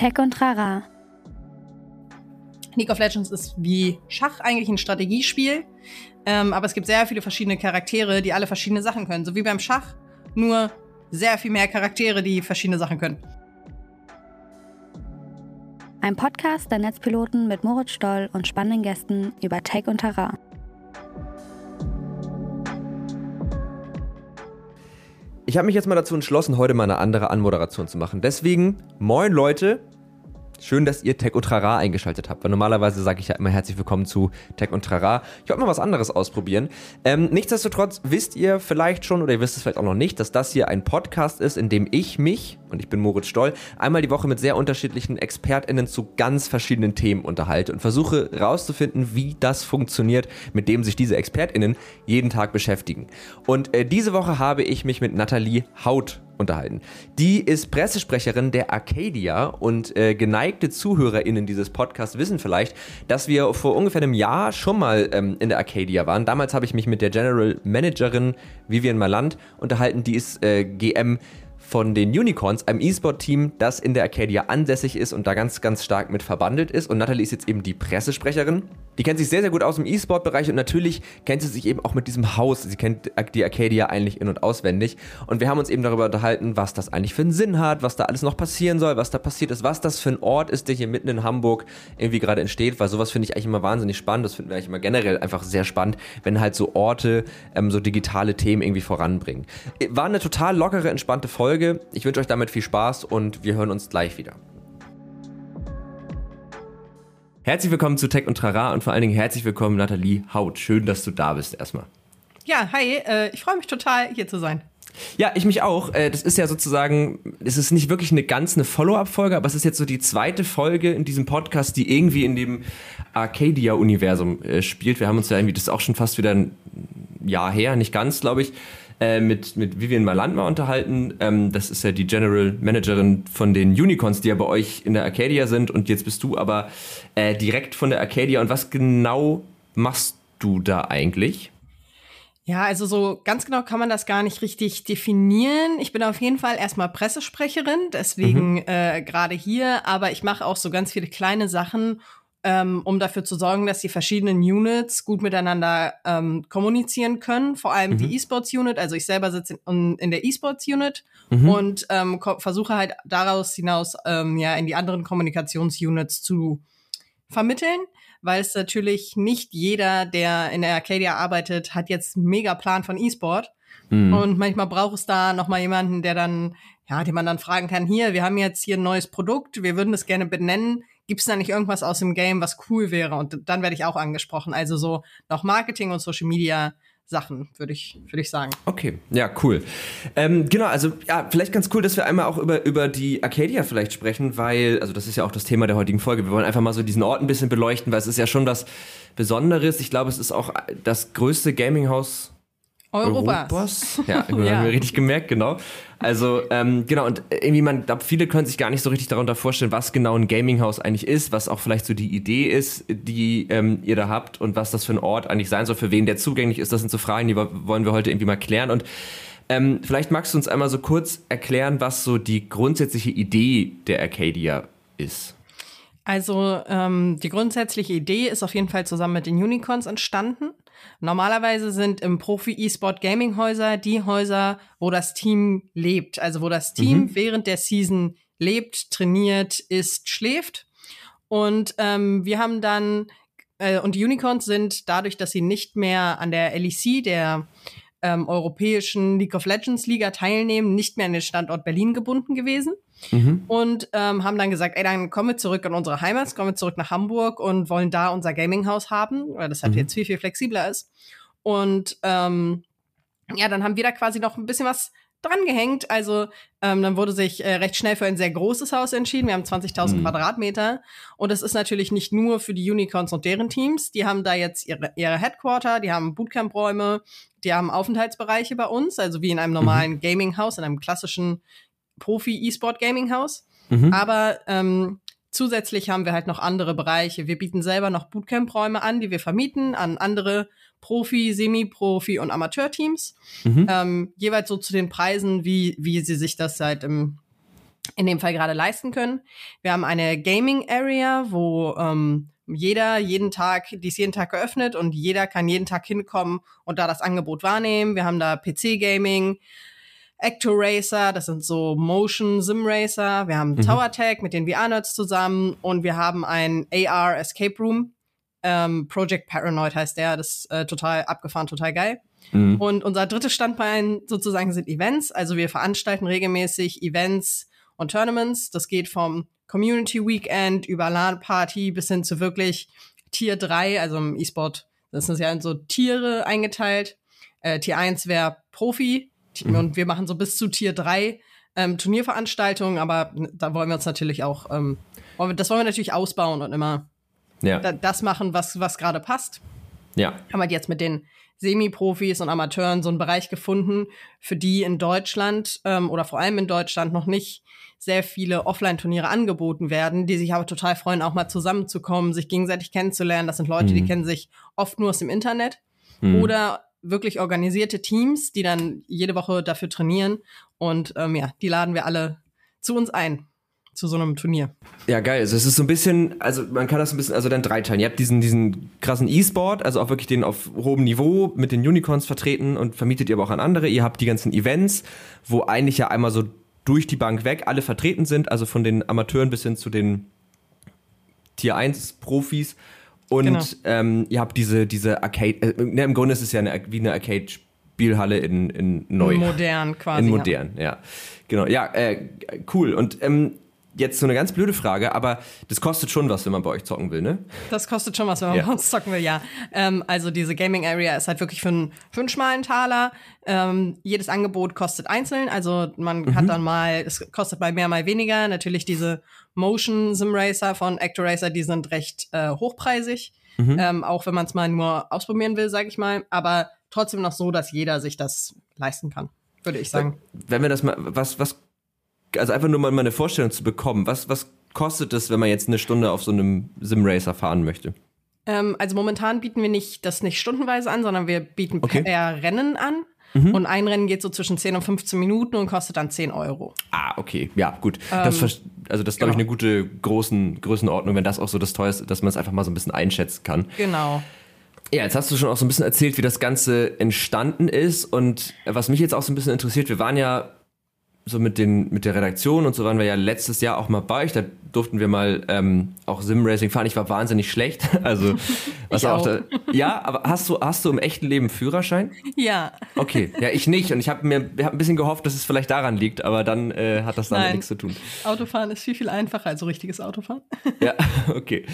Tech und Trara. League of Legends ist wie Schach eigentlich ein Strategiespiel, ähm, aber es gibt sehr viele verschiedene Charaktere, die alle verschiedene Sachen können. So wie beim Schach, nur sehr viel mehr Charaktere, die verschiedene Sachen können. Ein Podcast der Netzpiloten mit Moritz Stoll und spannenden Gästen über Tech und Terrain. Ich habe mich jetzt mal dazu entschlossen, heute mal eine andere Anmoderation zu machen. Deswegen, moin Leute, Schön, dass ihr Tech und Trara eingeschaltet habt, weil normalerweise sage ich ja immer herzlich willkommen zu Tech und Trara. Ich wollte mal was anderes ausprobieren. Ähm, nichtsdestotrotz wisst ihr vielleicht schon oder ihr wisst es vielleicht auch noch nicht, dass das hier ein Podcast ist, in dem ich mich, und ich bin Moritz Stoll, einmal die Woche mit sehr unterschiedlichen ExpertInnen zu ganz verschiedenen Themen unterhalte und versuche rauszufinden, wie das funktioniert, mit dem sich diese ExpertInnen jeden Tag beschäftigen. Und äh, diese Woche habe ich mich mit Nathalie Haut unterhalten. Die ist Pressesprecherin der Arcadia und äh, geneigte ZuhörerInnen dieses Podcasts wissen vielleicht, dass wir vor ungefähr einem Jahr schon mal ähm, in der Arcadia waren. Damals habe ich mich mit der General Managerin Vivian Maland unterhalten, die ist äh, GM von den Unicorns, einem E-Sport-Team, das in der Arcadia ansässig ist und da ganz, ganz stark mit verbandelt ist. Und Natalie ist jetzt eben die Pressesprecherin. Die kennt sich sehr, sehr gut aus im E-Sport-Bereich und natürlich kennt sie sich eben auch mit diesem Haus. Sie kennt die Arcadia eigentlich in- und auswendig. Und wir haben uns eben darüber unterhalten, was das eigentlich für einen Sinn hat, was da alles noch passieren soll, was da passiert ist, was das für ein Ort ist, der hier mitten in Hamburg irgendwie gerade entsteht, weil sowas finde ich eigentlich immer wahnsinnig spannend. Das finden wir eigentlich immer generell einfach sehr spannend, wenn halt so Orte ähm, so digitale Themen irgendwie voranbringen. War eine total lockere, entspannte Folge. Ich wünsche euch damit viel Spaß und wir hören uns gleich wieder. Herzlich willkommen zu Tech und Trara und vor allen Dingen herzlich willkommen Nathalie Haut. Schön, dass du da bist erstmal. Ja, hi, äh, ich freue mich total, hier zu sein. Ja, ich mich auch. Äh, das ist ja sozusagen, es ist nicht wirklich eine ganz eine Follow-up-Folge, aber es ist jetzt so die zweite Folge in diesem Podcast, die irgendwie in dem Arcadia-Universum äh, spielt. Wir haben uns ja irgendwie, das ist auch schon fast wieder ein Jahr her, nicht ganz, glaube ich, äh, mit, mit Vivian Maland mal unterhalten. Ähm, das ist ja die General Managerin von den Unicorns, die ja bei euch in der Arcadia sind. Und jetzt bist du aber äh, direkt von der Arcadia. Und was genau machst du da eigentlich? Ja, also so ganz genau kann man das gar nicht richtig definieren. Ich bin auf jeden Fall erstmal Pressesprecherin, deswegen mhm. äh, gerade hier, aber ich mache auch so ganz viele kleine Sachen, ähm, um dafür zu sorgen, dass die verschiedenen Units gut miteinander ähm, kommunizieren können. Vor allem mhm. die E-Sports-Unit. Also ich selber sitze in, in der E-Sports-Unit mhm. und ähm, versuche halt daraus hinaus ähm, ja in die anderen Kommunikations-Units zu vermitteln, weil es natürlich nicht jeder, der in der Arcadia arbeitet, hat jetzt mega Plan von E-Sport. Mhm. Und manchmal braucht es da noch mal jemanden, der dann, ja, den man dann fragen kann, hier, wir haben jetzt hier ein neues Produkt, wir würden das gerne benennen gibt es da nicht irgendwas aus dem Game, was cool wäre? Und dann werde ich auch angesprochen. Also so noch Marketing und Social Media Sachen, würde ich, würde ich sagen. Okay, ja, cool. Ähm, genau, also ja, vielleicht ganz cool, dass wir einmal auch über, über die Arcadia vielleicht sprechen, weil, also das ist ja auch das Thema der heutigen Folge. Wir wollen einfach mal so diesen Ort ein bisschen beleuchten, weil es ist ja schon was Besonderes. Ich glaube, es ist auch das größte Gaming-Haus Europas. Europas. Ja, ja. haben wir richtig gemerkt, genau. Also, ähm, genau, und irgendwie, man glaube, viele können sich gar nicht so richtig darunter vorstellen, was genau ein Gaming-Haus eigentlich ist, was auch vielleicht so die Idee ist, die ähm, ihr da habt und was das für ein Ort eigentlich sein soll, für wen der zugänglich ist. Das sind so Fragen, die wollen wir heute irgendwie mal klären. Und ähm, vielleicht magst du uns einmal so kurz erklären, was so die grundsätzliche Idee der Arcadia ist. Also ähm, die grundsätzliche Idee ist auf jeden Fall zusammen mit den Unicorns entstanden. Normalerweise sind im Profi-E-Sport Gaming-Häuser die Häuser, wo das Team lebt. Also wo das Team mhm. während der Season lebt, trainiert, isst, schläft. Und ähm, wir haben dann, äh, und die Unicorns sind dadurch, dass sie nicht mehr an der LEC, der ähm, europäischen League of Legends Liga teilnehmen, nicht mehr an den Standort Berlin gebunden gewesen. Mhm. Und ähm, haben dann gesagt, ey, dann kommen wir zurück in unsere Heimat, kommen wir zurück nach Hamburg und wollen da unser Gaming-Haus haben, weil das halt mhm. jetzt viel, viel flexibler ist. Und ähm, ja, dann haben wir da quasi noch ein bisschen was dran gehängt. Also ähm, dann wurde sich äh, recht schnell für ein sehr großes Haus entschieden. Wir haben 20.000 mhm. Quadratmeter. Und das ist natürlich nicht nur für die Unicorns und deren Teams. Die haben da jetzt ihre, ihre Headquarter, die haben Bootcamp-Räume, die haben Aufenthaltsbereiche bei uns, also wie in einem normalen mhm. Gaming-Haus, in einem klassischen Profi-E-Sport-Gaming-Haus. Mhm. Aber ähm, zusätzlich haben wir halt noch andere Bereiche. Wir bieten selber noch Bootcamp-Räume an, die wir vermieten an andere Profi-, Semi-Profi- und Amateurteams. Mhm. Ähm, jeweils so zu den Preisen, wie, wie sie sich das halt im in dem Fall gerade leisten können. Wir haben eine Gaming Area, wo ähm, jeder jeden Tag, die ist jeden Tag geöffnet und jeder kann jeden Tag hinkommen und da das Angebot wahrnehmen. Wir haben da PC Gaming, Actor Racer, das sind so Motion Sim Racer. Wir haben mhm. Tower Tag mit den VR-Nerds zusammen und wir haben ein AR Escape Room. Ähm, Project Paranoid heißt der, das ist äh, total abgefahren, total geil. Mhm. Und unser drittes Standbein sozusagen sind Events. Also wir veranstalten regelmäßig Events und Tournaments. Das geht vom Community Weekend über LAN-Party bis hin zu wirklich Tier 3, also im E-Sport, das ist ja in so Tiere eingeteilt. Äh, Tier 1 wäre Profi mhm. und wir machen so bis zu Tier 3 ähm, Turnierveranstaltungen, aber da wollen wir uns natürlich auch, ähm, das wollen wir natürlich ausbauen und immer ja. da, das machen, was, was gerade passt. Ja. Haben wir jetzt mit den Semi-Profis und Amateuren so einen Bereich gefunden, für die in Deutschland ähm, oder vor allem in Deutschland noch nicht sehr viele Offline-Turniere angeboten werden, die sich aber total freuen, auch mal zusammenzukommen, sich gegenseitig kennenzulernen. Das sind Leute, mhm. die kennen sich oft nur aus dem Internet mhm. oder wirklich organisierte Teams, die dann jede Woche dafür trainieren. Und ähm, ja, die laden wir alle zu uns ein zu so einem Turnier. Ja, geil. Also es ist so ein bisschen, also man kann das ein bisschen, also dann dreiteilen. Ihr habt diesen, diesen krassen E-Sport, also auch wirklich den auf hohem Niveau mit den Unicorns vertreten und vermietet ihr aber auch an andere. Ihr habt die ganzen Events, wo eigentlich ja einmal so durch die Bank weg alle vertreten sind, also von den Amateuren bis hin zu den Tier 1 Profis. Und genau. ähm, ihr habt diese, diese Arcade, äh, ne, im Grunde ist es ja eine, wie eine Arcade-Spielhalle in, in neu. Modern quasi. In modern, ja. ja. Genau, ja, äh, cool. Und ähm, jetzt so eine ganz blöde Frage, aber das kostet schon was, wenn man bei euch zocken will, ne? Das kostet schon was, wenn man ja. bei uns zocken will, ja. Ähm, also diese Gaming Area ist halt wirklich für einen, für einen schmalen Taler. Ähm, jedes Angebot kostet einzeln, also man mhm. hat dann mal, es kostet mal mehr, mal weniger. Natürlich diese Motion Sim Racer von Actor Racer, die sind recht äh, hochpreisig. Mhm. Ähm, auch wenn man es mal nur ausprobieren will, sage ich mal. Aber trotzdem noch so, dass jeder sich das leisten kann, würde ich sagen. Wenn wir das mal, was, was also einfach nur mal eine Vorstellung zu bekommen, was, was kostet es, wenn man jetzt eine Stunde auf so einem Simracer fahren möchte? Ähm, also momentan bieten wir nicht das nicht stundenweise an, sondern wir bieten okay. eher Rennen an. Mhm. Und ein Rennen geht so zwischen 10 und 15 Minuten und kostet dann 10 Euro. Ah, okay. Ja, gut. Ähm, das, also das ist, glaube genau. ich, eine gute großen Größenordnung, wenn das auch so das teuerste, dass man es einfach mal so ein bisschen einschätzen kann. Genau. Ja, jetzt hast du schon auch so ein bisschen erzählt, wie das Ganze entstanden ist. Und was mich jetzt auch so ein bisschen interessiert, wir waren ja so mit, den, mit der Redaktion und so waren wir ja letztes Jahr auch mal bei euch. Da durften wir mal ähm, auch Sim-Racing fahren. Ich war wahnsinnig schlecht. Also, was auch. auch da, ja, aber hast du, hast du im echten Leben Führerschein? Ja. Okay, ja, ich nicht. Und ich habe mir hab ein bisschen gehofft, dass es vielleicht daran liegt, aber dann äh, hat das damit nichts zu tun. Autofahren ist viel, viel einfacher als so richtiges Autofahren. Ja, okay.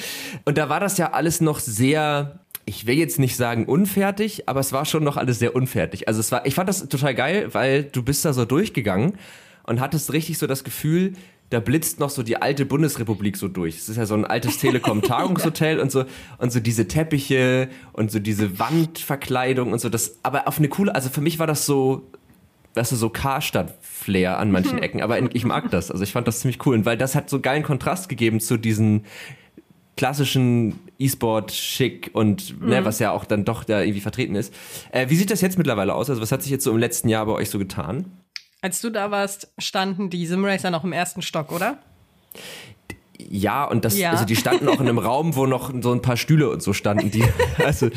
Und da war das ja alles noch sehr ich will jetzt nicht sagen unfertig, aber es war schon noch alles sehr unfertig. Also es war, ich fand das total geil, weil du bist da so durchgegangen und hattest richtig so das Gefühl, da blitzt noch so die alte Bundesrepublik so durch. Es ist ja so ein altes Telekom-Tagungshotel und so und so diese Teppiche und so diese Wandverkleidung und so. Das, aber auf eine coole, also für mich war das so, weißt du, so Karstadt-Flair an manchen Ecken. Aber ich mag das. Also ich fand das ziemlich cool. Und weil das hat so geilen Kontrast gegeben zu diesen klassischen E-Sport-Schick und ne, mhm. ne, was ja auch dann doch da irgendwie vertreten ist. Äh, wie sieht das jetzt mittlerweile aus? Also was hat sich jetzt so im letzten Jahr bei euch so getan? Als du da warst, standen die Simracer noch im ersten Stock, oder? Ja, und das, ja. also die standen auch in einem Raum, wo noch so ein paar Stühle und so standen. Die, also,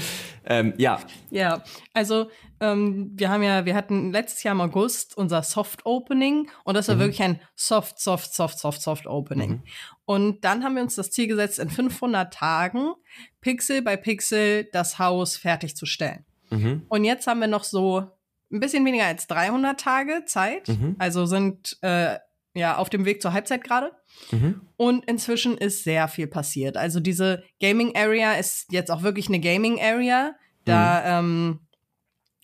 ähm, ja. Ja, also ähm, wir haben ja, wir hatten letztes Jahr im August unser Soft Opening und das war mhm. wirklich ein Soft, Soft, Soft, Soft, Soft Opening. Mhm. Und dann haben wir uns das Ziel gesetzt, in 500 Tagen Pixel bei Pixel das Haus fertigzustellen. Mhm. Und jetzt haben wir noch so ein bisschen weniger als 300 Tage Zeit, mhm. also sind äh, ja auf dem Weg zur Halbzeit gerade. Mhm. Und inzwischen ist sehr viel passiert. Also diese Gaming Area ist jetzt auch wirklich eine Gaming Area. Da mhm. ähm,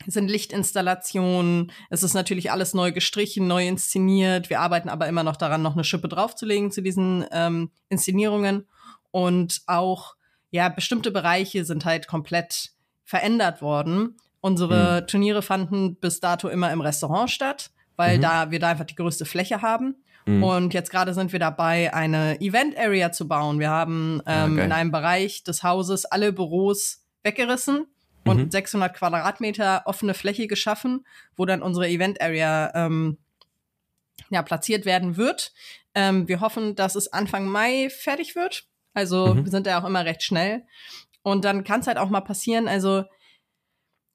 sind Lichtinstallationen. Es ist natürlich alles neu gestrichen, neu inszeniert. Wir arbeiten aber immer noch daran, noch eine Schippe draufzulegen zu diesen ähm, Inszenierungen. Und auch, ja, bestimmte Bereiche sind halt komplett verändert worden. Unsere mhm. Turniere fanden bis dato immer im Restaurant statt, weil mhm. da wir da einfach die größte Fläche haben. Mhm. Und jetzt gerade sind wir dabei, eine Event Area zu bauen. Wir haben ah, ähm, ah, in einem Bereich des Hauses alle Büros weggerissen und mhm. 600 Quadratmeter offene Fläche geschaffen, wo dann unsere Event Area ähm, ja, platziert werden wird. Ähm, wir hoffen, dass es Anfang Mai fertig wird. Also mhm. wir sind ja auch immer recht schnell. Und dann kann es halt auch mal passieren. Also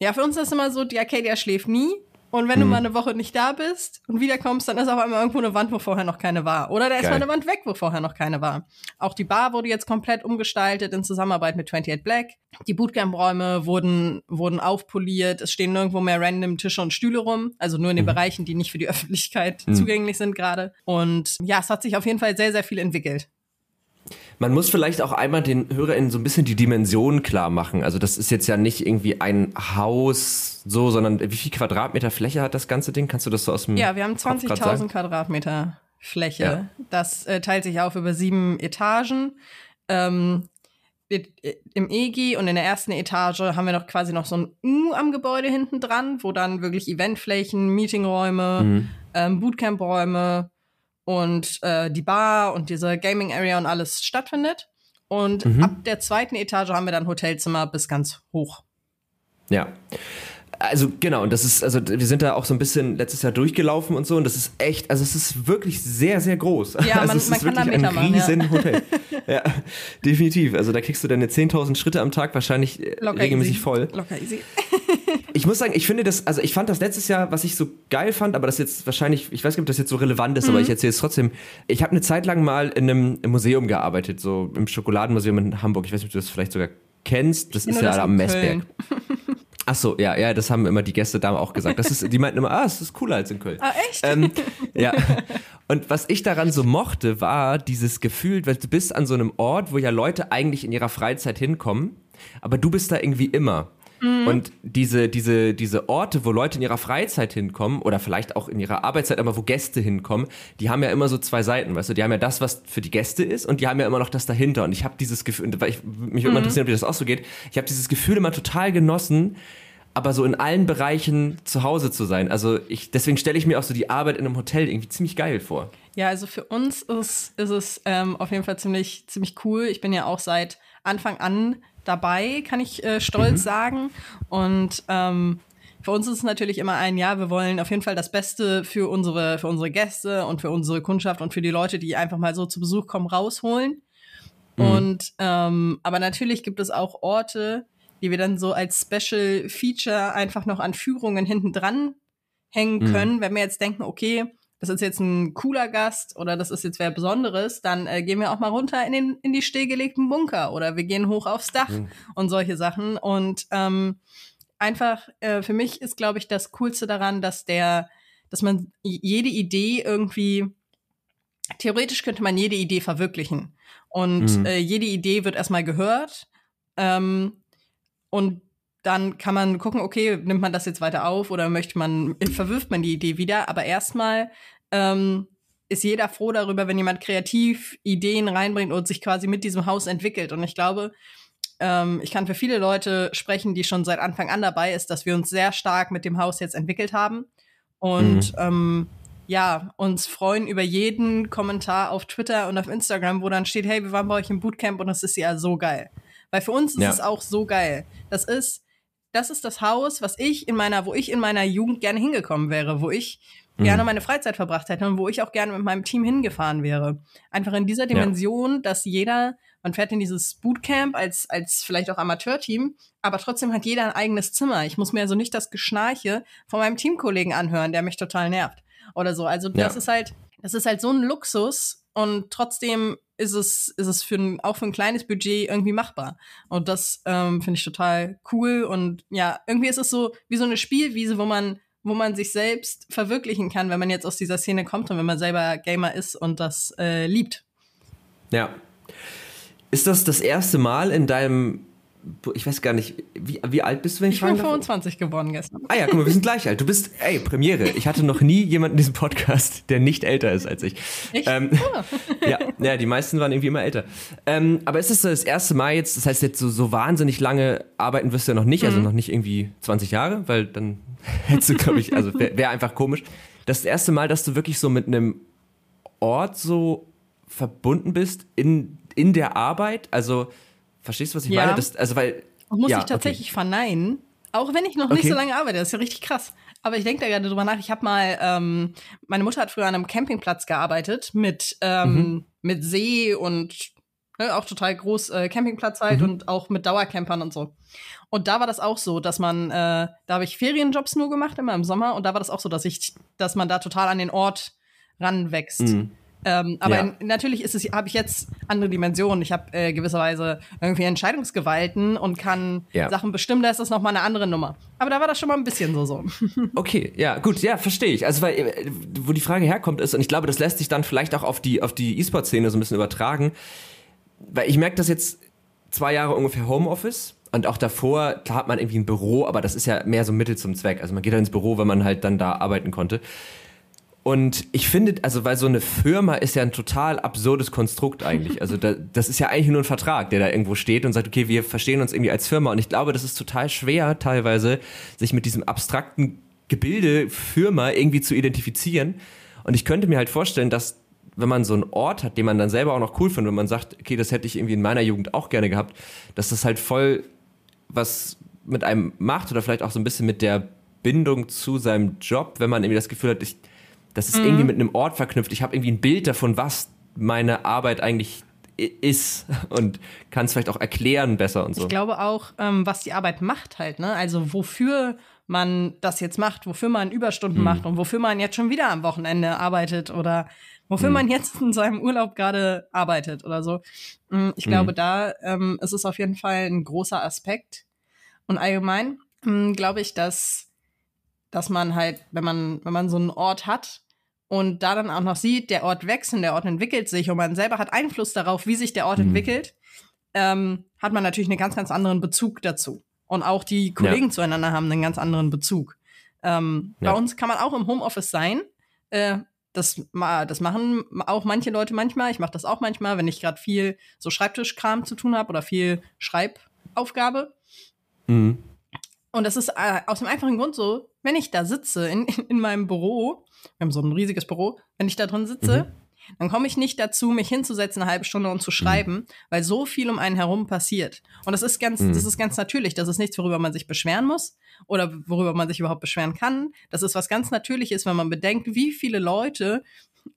ja, für uns ist es immer so, die Arcadia schläft nie. Und wenn mhm. du mal eine Woche nicht da bist und wiederkommst, dann ist auf einmal irgendwo eine Wand, wo vorher noch keine war. Oder da ist Geil. mal eine Wand weg, wo vorher noch keine war. Auch die Bar wurde jetzt komplett umgestaltet in Zusammenarbeit mit 28 Black. Die Bootcamp-Räume wurden, wurden aufpoliert. Es stehen nirgendwo mehr random Tische und Stühle rum. Also nur in den mhm. Bereichen, die nicht für die Öffentlichkeit mhm. zugänglich sind gerade. Und ja, es hat sich auf jeden Fall sehr, sehr viel entwickelt. Man muss vielleicht auch einmal den HörerInnen so ein bisschen die Dimension klar machen. Also das ist jetzt ja nicht irgendwie ein Haus so, sondern wie viel Quadratmeter Fläche hat das ganze Ding? Kannst du das so aus dem Ja, wir haben 20.000 Quadratmeter Fläche. Ja. Das äh, teilt sich auf über sieben Etagen. Ähm, im EGI und in der ersten Etage haben wir noch quasi noch so ein U am Gebäude hinten dran, wo dann wirklich Eventflächen, Meetingräume, mhm. ähm, Bootcampräume, und äh, die Bar und diese Gaming Area und alles stattfindet. Und mhm. ab der zweiten Etage haben wir dann Hotelzimmer bis ganz hoch. Ja. Also genau, und das ist, also wir sind da auch so ein bisschen letztes Jahr durchgelaufen und so, und das ist echt, also es ist wirklich sehr, sehr groß. Ja, also man, es man ist wirklich ein machen, riesen ja. Hotel. ja, definitiv. Also da kriegst du deine 10.000 Schritte am Tag wahrscheinlich äh, Locker regelmäßig easy. voll. Locker easy. ich muss sagen, ich finde das, also ich fand das letztes Jahr, was ich so geil fand, aber das jetzt wahrscheinlich, ich weiß nicht, ob das jetzt so relevant ist, mhm. aber ich erzähle es trotzdem. Ich habe eine Zeit lang mal in einem Museum gearbeitet, so im Schokoladenmuseum in Hamburg. Ich weiß nicht, ob du das vielleicht sogar kennst. Das ist ja da am Messberg. Ach so, ja, ja, das haben immer die Gäste da auch gesagt. Das ist, die meinten immer, ah, es ist cooler als in Köln. Ah, echt? Ähm, ja. Und was ich daran so mochte, war dieses Gefühl, weil du bist an so einem Ort, wo ja Leute eigentlich in ihrer Freizeit hinkommen, aber du bist da irgendwie immer. Mhm. Und diese, diese, diese Orte, wo Leute in ihrer Freizeit hinkommen oder vielleicht auch in ihrer Arbeitszeit, aber wo Gäste hinkommen, die haben ja immer so zwei Seiten, weißt du? Die haben ja das, was für die Gäste ist und die haben ja immer noch das dahinter. Und ich habe dieses Gefühl, weil ich mich mhm. immer interessieren, wie das auch so geht, ich habe dieses Gefühl immer total genossen, aber so in allen Bereichen zu Hause zu sein. Also ich, deswegen stelle ich mir auch so die Arbeit in einem Hotel irgendwie ziemlich geil vor. Ja, also für uns ist, ist es ähm, auf jeden Fall ziemlich, ziemlich cool. Ich bin ja auch seit Anfang an dabei, kann ich äh, stolz mhm. sagen. Und ähm, für uns ist es natürlich immer ein, ja, wir wollen auf jeden Fall das Beste für unsere, für unsere Gäste und für unsere Kundschaft und für die Leute, die einfach mal so zu Besuch kommen, rausholen. Mhm. Und ähm, aber natürlich gibt es auch Orte, die wir dann so als Special Feature einfach noch an Führungen hinten dran hängen mhm. können, mhm. wenn wir jetzt denken, okay, das ist jetzt ein cooler Gast oder das ist jetzt wer Besonderes, dann äh, gehen wir auch mal runter in, den, in die stillgelegten Bunker oder wir gehen hoch aufs Dach mhm. und solche Sachen. Und ähm, einfach, äh, für mich ist, glaube ich, das Coolste daran, dass der, dass man jede Idee irgendwie, theoretisch könnte man jede Idee verwirklichen. Und mhm. äh, jede Idee wird erstmal gehört. Ähm, und dann kann man gucken, okay, nimmt man das jetzt weiter auf oder möchte man, verwirft man die Idee wieder. Aber erstmal ähm, ist jeder froh darüber, wenn jemand kreativ Ideen reinbringt und sich quasi mit diesem Haus entwickelt. Und ich glaube, ähm, ich kann für viele Leute sprechen, die schon seit Anfang an dabei ist, dass wir uns sehr stark mit dem Haus jetzt entwickelt haben. Und mhm. ähm, ja, uns freuen über jeden Kommentar auf Twitter und auf Instagram, wo dann steht, hey, wir waren bei euch im Bootcamp und das ist ja so geil. Weil für uns ist ja. es auch so geil. Das ist, das ist das Haus, was ich in meiner, wo ich in meiner Jugend gerne hingekommen wäre, wo ich mhm. gerne meine Freizeit verbracht hätte und wo ich auch gerne mit meinem Team hingefahren wäre. Einfach in dieser Dimension, ja. dass jeder, man fährt in dieses Bootcamp als, als vielleicht auch Amateurteam, aber trotzdem hat jeder ein eigenes Zimmer. Ich muss mir also nicht das Geschnarche von meinem Teamkollegen anhören, der mich total nervt. Oder so. Also das ja. ist halt, das ist halt so ein Luxus und trotzdem ist es, ist es für ein, auch für ein kleines Budget irgendwie machbar. Und das ähm, finde ich total cool. Und ja, irgendwie ist es so wie so eine Spielwiese, wo man, wo man sich selbst verwirklichen kann, wenn man jetzt aus dieser Szene kommt und wenn man selber Gamer ist und das äh, liebt. Ja. Ist das das erste Mal in deinem ich weiß gar nicht, wie, wie alt bist du, wenn ich, ich bin 25 geworden gestern. Ah ja, guck mal, wir sind gleich alt. Du bist, ey, Premiere. Ich hatte noch nie jemanden in diesem Podcast, der nicht älter ist als ich. Ich? Ähm, oh. ja, ja, die meisten waren irgendwie immer älter. Ähm, aber ist das das erste Mal jetzt, das heißt jetzt so, so wahnsinnig lange arbeiten wirst du ja noch nicht, also mhm. noch nicht irgendwie 20 Jahre, weil dann hättest du, glaube ich, also wäre wär einfach komisch. Das ist das erste Mal, dass du wirklich so mit einem Ort so verbunden bist in, in der Arbeit, also Verstehst du, was ich ja. meine? Das, also weil, muss ja, ich tatsächlich okay. verneinen. Auch wenn ich noch okay. nicht so lange arbeite, das ist ja richtig krass. Aber ich denke da gerade drüber nach. Ich habe mal, ähm, meine Mutter hat früher an einem Campingplatz gearbeitet mit, ähm, mhm. mit See und ne, auch total groß äh, Campingplatz halt mhm. und auch mit Dauercampern und so. Und da war das auch so, dass man, äh, da habe ich Ferienjobs nur gemacht, immer im Sommer, und da war das auch so, dass ich, dass man da total an den Ort ranwächst. Mhm. Ähm, aber ja. in, natürlich ist es, habe ich jetzt andere Dimensionen. Ich habe äh, gewisserweise irgendwie Entscheidungsgewalten und kann ja. Sachen bestimmen. Da ist das nochmal eine andere Nummer. Aber da war das schon mal ein bisschen so so. Okay, ja, gut, ja, verstehe ich. Also weil, äh, wo die Frage herkommt ist, und ich glaube, das lässt sich dann vielleicht auch auf die auf die E-Sport-Szene so ein bisschen übertragen, weil ich merke das jetzt zwei Jahre ungefähr Homeoffice und auch davor, klar hat man irgendwie ein Büro, aber das ist ja mehr so Mittel zum Zweck. Also man geht dann ins Büro, wenn man halt dann da arbeiten konnte. Und ich finde, also weil so eine Firma ist ja ein total absurdes Konstrukt eigentlich. Also da, das ist ja eigentlich nur ein Vertrag, der da irgendwo steht und sagt, okay, wir verstehen uns irgendwie als Firma. Und ich glaube, das ist total schwer teilweise, sich mit diesem abstrakten Gebilde Firma irgendwie zu identifizieren. Und ich könnte mir halt vorstellen, dass wenn man so einen Ort hat, den man dann selber auch noch cool findet und man sagt, okay, das hätte ich irgendwie in meiner Jugend auch gerne gehabt, dass das halt voll was mit einem macht oder vielleicht auch so ein bisschen mit der Bindung zu seinem Job, wenn man irgendwie das Gefühl hat, ich, das ist mhm. irgendwie mit einem Ort verknüpft. Ich habe irgendwie ein Bild davon, was meine Arbeit eigentlich ist und kann es vielleicht auch erklären besser und so. Ich glaube auch, ähm, was die Arbeit macht halt, ne? Also wofür man das jetzt macht, wofür man Überstunden mhm. macht und wofür man jetzt schon wieder am Wochenende arbeitet oder wofür mhm. man jetzt in seinem Urlaub gerade arbeitet oder so. Mm, ich glaube, mhm. da ähm, ist es auf jeden Fall ein großer Aspekt. Und allgemein ähm, glaube ich, dass, dass man halt, wenn man, wenn man so einen Ort hat und da dann auch noch sieht, der Ort wächst und der Ort entwickelt sich und man selber hat Einfluss darauf, wie sich der Ort mhm. entwickelt, ähm, hat man natürlich einen ganz, ganz anderen Bezug dazu. Und auch die Kollegen ja. zueinander haben einen ganz anderen Bezug. Ähm, ja. Bei uns kann man auch im Homeoffice sein. Äh, das, das machen auch manche Leute manchmal. Ich mache das auch manchmal, wenn ich gerade viel so Schreibtischkram zu tun habe oder viel Schreibaufgabe. Mhm. Und das ist äh, aus dem einfachen Grund so, wenn ich da sitze in, in meinem Büro, wir haben so ein riesiges Büro, wenn ich da drin sitze, mhm dann komme ich nicht dazu, mich hinzusetzen eine halbe Stunde und zu schreiben, mhm. weil so viel um einen herum passiert. Und das ist ganz, mhm. das ist ganz natürlich. Das ist nichts, worüber man sich beschweren muss oder worüber man sich überhaupt beschweren kann. Das ist was ganz Natürliches, wenn man bedenkt, wie viele Leute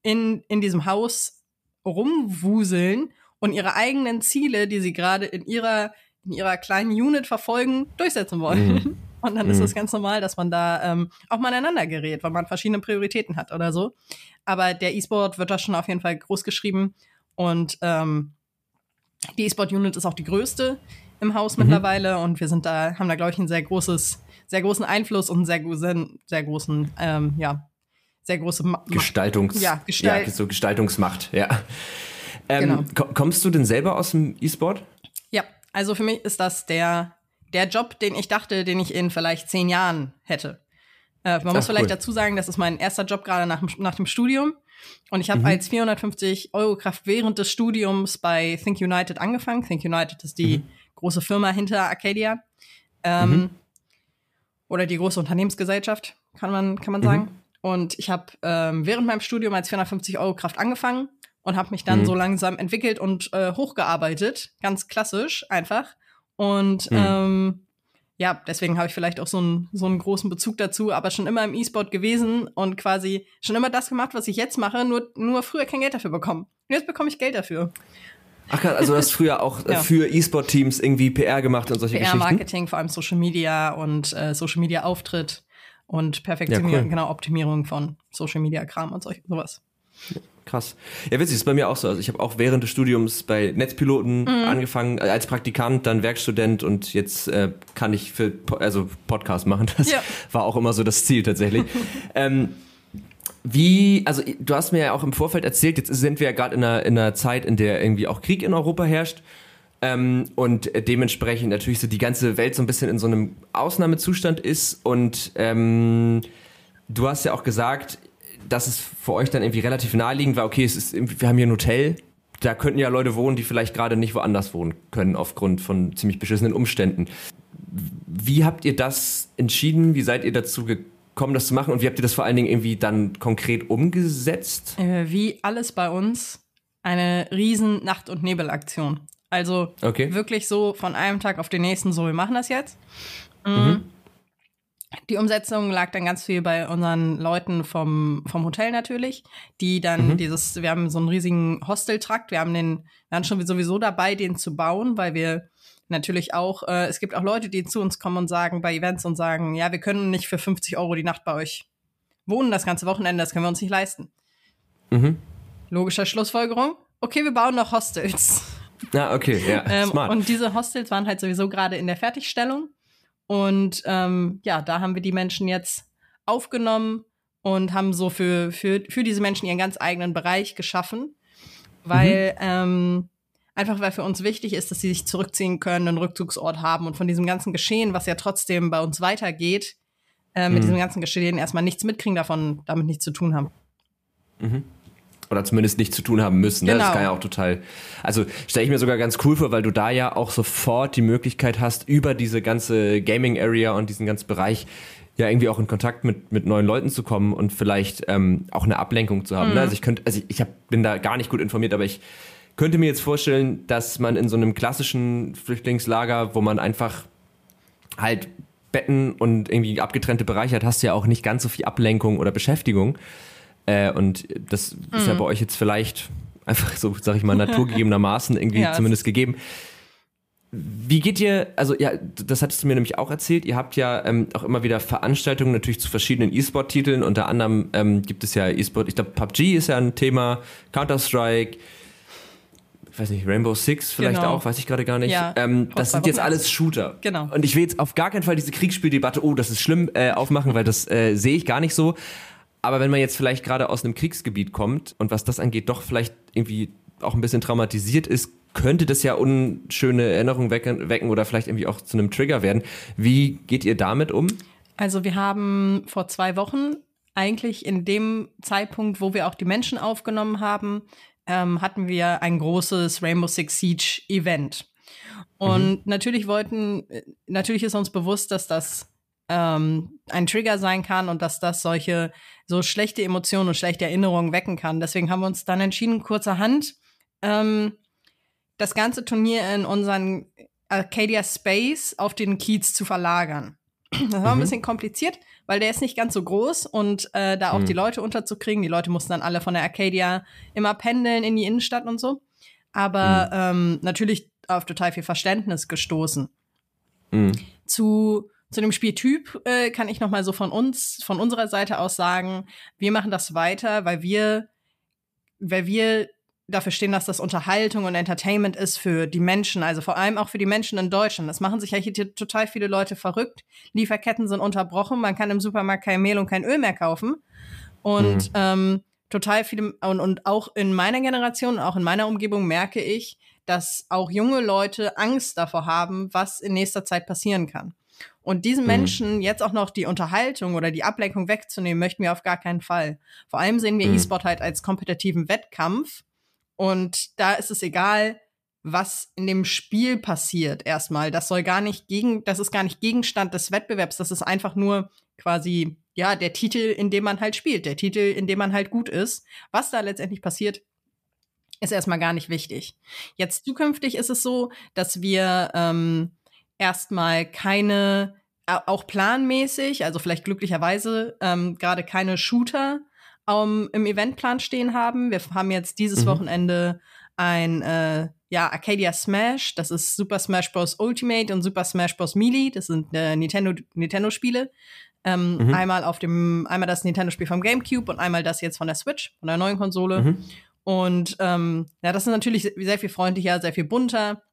in, in diesem Haus rumwuseln und ihre eigenen Ziele, die sie gerade in ihrer, in ihrer kleinen Unit verfolgen, durchsetzen wollen. Mhm. Und dann mhm. ist es ganz normal, dass man da ähm, auch mal aneinander gerät, weil man verschiedene Prioritäten hat oder so. Aber der E-Sport wird da schon auf jeden Fall groß geschrieben. Und ähm, die E-Sport-Unit ist auch die größte im Haus mhm. mittlerweile. Und wir sind da, haben da, glaube ich, einen sehr großes, sehr großen Einfluss und einen sehr, sehr, sehr großen, ähm, ja, sehr große Ma Gestaltungs ja, Gestalt ja, so Gestaltungsmacht, ja. Ähm, genau. Kommst du denn selber aus dem E-Sport? Also für mich ist das der der Job, den ich dachte, den ich in vielleicht zehn Jahren hätte. Äh, man Ach, muss vielleicht cool. dazu sagen, das ist mein erster Job gerade nach, nach dem Studium. Und ich habe mhm. als 450 Euro Kraft während des Studiums bei Think United angefangen. Think United ist die mhm. große Firma hinter Arcadia. Ähm, mhm. Oder die große Unternehmensgesellschaft, kann man, kann man mhm. sagen. Und ich habe ähm, während meinem Studium als 450 Euro Kraft angefangen und habe mich dann mhm. so langsam entwickelt und äh, hochgearbeitet. Ganz klassisch einfach. Und mhm. ähm, ja, deswegen habe ich vielleicht auch so einen, so einen großen Bezug dazu, aber schon immer im E-Sport gewesen und quasi schon immer das gemacht, was ich jetzt mache, nur, nur früher kein Geld dafür bekommen. Und jetzt bekomme ich Geld dafür. Ach also du hast früher auch ja. für E-Sport-Teams irgendwie PR gemacht und solche PR Geschichten? PR-Marketing, vor allem Social Media und äh, Social Media-Auftritt und Perfektionierung, ja, cool. genau, Optimierung von Social Media-Kram und solch, sowas. Ja. Krass. Ja, witzig, ist bei mir auch so. Also ich habe auch während des Studiums bei Netzpiloten mhm. angefangen, äh, als Praktikant, dann Werkstudent und jetzt äh, kann ich für also Podcast machen. Das ja. war auch immer so das Ziel tatsächlich. ähm, wie, also du hast mir ja auch im Vorfeld erzählt, jetzt sind wir ja gerade in einer, in einer Zeit, in der irgendwie auch Krieg in Europa herrscht. Ähm, und dementsprechend natürlich so die ganze Welt so ein bisschen in so einem Ausnahmezustand ist. Und ähm, du hast ja auch gesagt, dass es für euch dann irgendwie relativ naheliegend war, okay, es ist, wir haben hier ein Hotel, da könnten ja Leute wohnen, die vielleicht gerade nicht woanders wohnen können, aufgrund von ziemlich beschissenen Umständen. Wie habt ihr das entschieden? Wie seid ihr dazu gekommen, das zu machen? Und wie habt ihr das vor allen Dingen irgendwie dann konkret umgesetzt? Äh, wie alles bei uns, eine riesen Nacht- und Nebelaktion. Also okay. wirklich so von einem Tag auf den nächsten, so wir machen das jetzt. Mhm. mhm. Die Umsetzung lag dann ganz viel bei unseren Leuten vom, vom Hotel natürlich, die dann mhm. dieses, wir haben so einen riesigen Hosteltrakt, wir haben den, wir waren schon sowieso dabei, den zu bauen, weil wir natürlich auch, äh, es gibt auch Leute, die zu uns kommen und sagen bei Events und sagen, ja, wir können nicht für 50 Euro die Nacht bei euch wohnen das ganze Wochenende, das können wir uns nicht leisten. Mhm. Logischer Schlussfolgerung, okay, wir bauen noch Hostels. Ah, okay, ja, ähm, smart. Und diese Hostels waren halt sowieso gerade in der Fertigstellung. Und ähm, ja, da haben wir die Menschen jetzt aufgenommen und haben so für, für, für diese Menschen ihren ganz eigenen Bereich geschaffen. Weil, mhm. ähm, einfach weil für uns wichtig ist, dass sie sich zurückziehen können, einen Rückzugsort haben und von diesem ganzen Geschehen, was ja trotzdem bei uns weitergeht, äh, mit mhm. diesem ganzen Geschehen erstmal nichts mitkriegen, davon damit nichts zu tun haben. Mhm oder zumindest nicht zu tun haben müssen. Ne? Genau. Das kann ja auch total. Also stelle ich mir sogar ganz cool vor, weil du da ja auch sofort die Möglichkeit hast, über diese ganze Gaming Area und diesen ganzen Bereich ja irgendwie auch in Kontakt mit, mit neuen Leuten zu kommen und vielleicht ähm, auch eine Ablenkung zu haben. Ne? Mhm. Ne? Also ich könnte, also ich, ich hab, bin da gar nicht gut informiert, aber ich könnte mir jetzt vorstellen, dass man in so einem klassischen Flüchtlingslager, wo man einfach halt Betten und irgendwie abgetrennte Bereiche hat, hast du ja auch nicht ganz so viel Ablenkung oder Beschäftigung. Äh, und das mhm. ist ja mhm. bei euch jetzt vielleicht einfach so, sag ich mal, naturgegebenermaßen irgendwie ja, zumindest gegeben. Wie geht ihr, also ja, das hattest du mir nämlich auch erzählt, ihr habt ja ähm, auch immer wieder Veranstaltungen natürlich zu verschiedenen E-Sport-Titeln, unter anderem ähm, gibt es ja E-Sport, ich glaube PUBG ist ja ein Thema, Counter-Strike, ich weiß nicht, Rainbow Six vielleicht genau. auch, weiß ich gerade gar nicht. Ja, ähm, das sind jetzt alles Shooter. Genau. Und ich will jetzt auf gar keinen Fall diese Kriegsspieldebatte, oh, das ist schlimm, äh, aufmachen, weil das äh, sehe ich gar nicht so. Aber wenn man jetzt vielleicht gerade aus einem Kriegsgebiet kommt und was das angeht, doch vielleicht irgendwie auch ein bisschen traumatisiert ist, könnte das ja unschöne Erinnerungen wecken, wecken oder vielleicht irgendwie auch zu einem Trigger werden. Wie geht ihr damit um? Also wir haben vor zwei Wochen eigentlich in dem Zeitpunkt, wo wir auch die Menschen aufgenommen haben, ähm, hatten wir ein großes Rainbow Six Siege Event. Und mhm. natürlich wollten, natürlich ist uns bewusst, dass das ähm, ein Trigger sein kann und dass das solche so schlechte Emotionen und schlechte Erinnerungen wecken kann. Deswegen haben wir uns dann entschieden, kurzerhand ähm, das ganze Turnier in unseren Arcadia Space auf den Kiez zu verlagern. Das war mhm. ein bisschen kompliziert, weil der ist nicht ganz so groß und äh, da auch mhm. die Leute unterzukriegen. Die Leute mussten dann alle von der Arcadia immer pendeln in die Innenstadt und so. Aber mhm. ähm, natürlich auf total viel Verständnis gestoßen. Mhm. Zu zu dem Spieltyp äh, kann ich noch mal so von uns, von unserer Seite aus sagen, wir machen das weiter, weil wir, weil wir dafür stehen, dass das Unterhaltung und Entertainment ist für die Menschen, also vor allem auch für die Menschen in Deutschland. Das machen sich ja hier total viele Leute verrückt. Lieferketten sind unterbrochen, man kann im Supermarkt kein Mehl und kein Öl mehr kaufen. Und mhm. ähm, total viele, und, und auch in meiner Generation, auch in meiner Umgebung merke ich, dass auch junge Leute Angst davor haben, was in nächster Zeit passieren kann. Und diesen mhm. Menschen jetzt auch noch die Unterhaltung oder die Ablenkung wegzunehmen, möchten wir auf gar keinen Fall. Vor allem sehen wir mhm. E-Sport halt als kompetitiven Wettkampf. Und da ist es egal, was in dem Spiel passiert erstmal. Das soll gar nicht gegen, das ist gar nicht Gegenstand des Wettbewerbs. Das ist einfach nur quasi, ja, der Titel, in dem man halt spielt, der Titel, in dem man halt gut ist. Was da letztendlich passiert, ist erstmal gar nicht wichtig. Jetzt zukünftig ist es so, dass wir ähm, erstmal keine, auch planmäßig, also vielleicht glücklicherweise ähm, gerade keine Shooter um, im Eventplan stehen haben. Wir haben jetzt dieses mhm. Wochenende ein äh, ja, Arcadia Smash, das ist Super Smash Bros. Ultimate und Super Smash Bros. Melee, das sind äh, Nintendo, Nintendo-Spiele. Ähm, mhm. Einmal auf dem, einmal das Nintendo-Spiel vom GameCube und einmal das jetzt von der Switch, von der neuen Konsole. Mhm. Und ähm, ja, das ist natürlich sehr viel freundlicher, sehr viel bunter.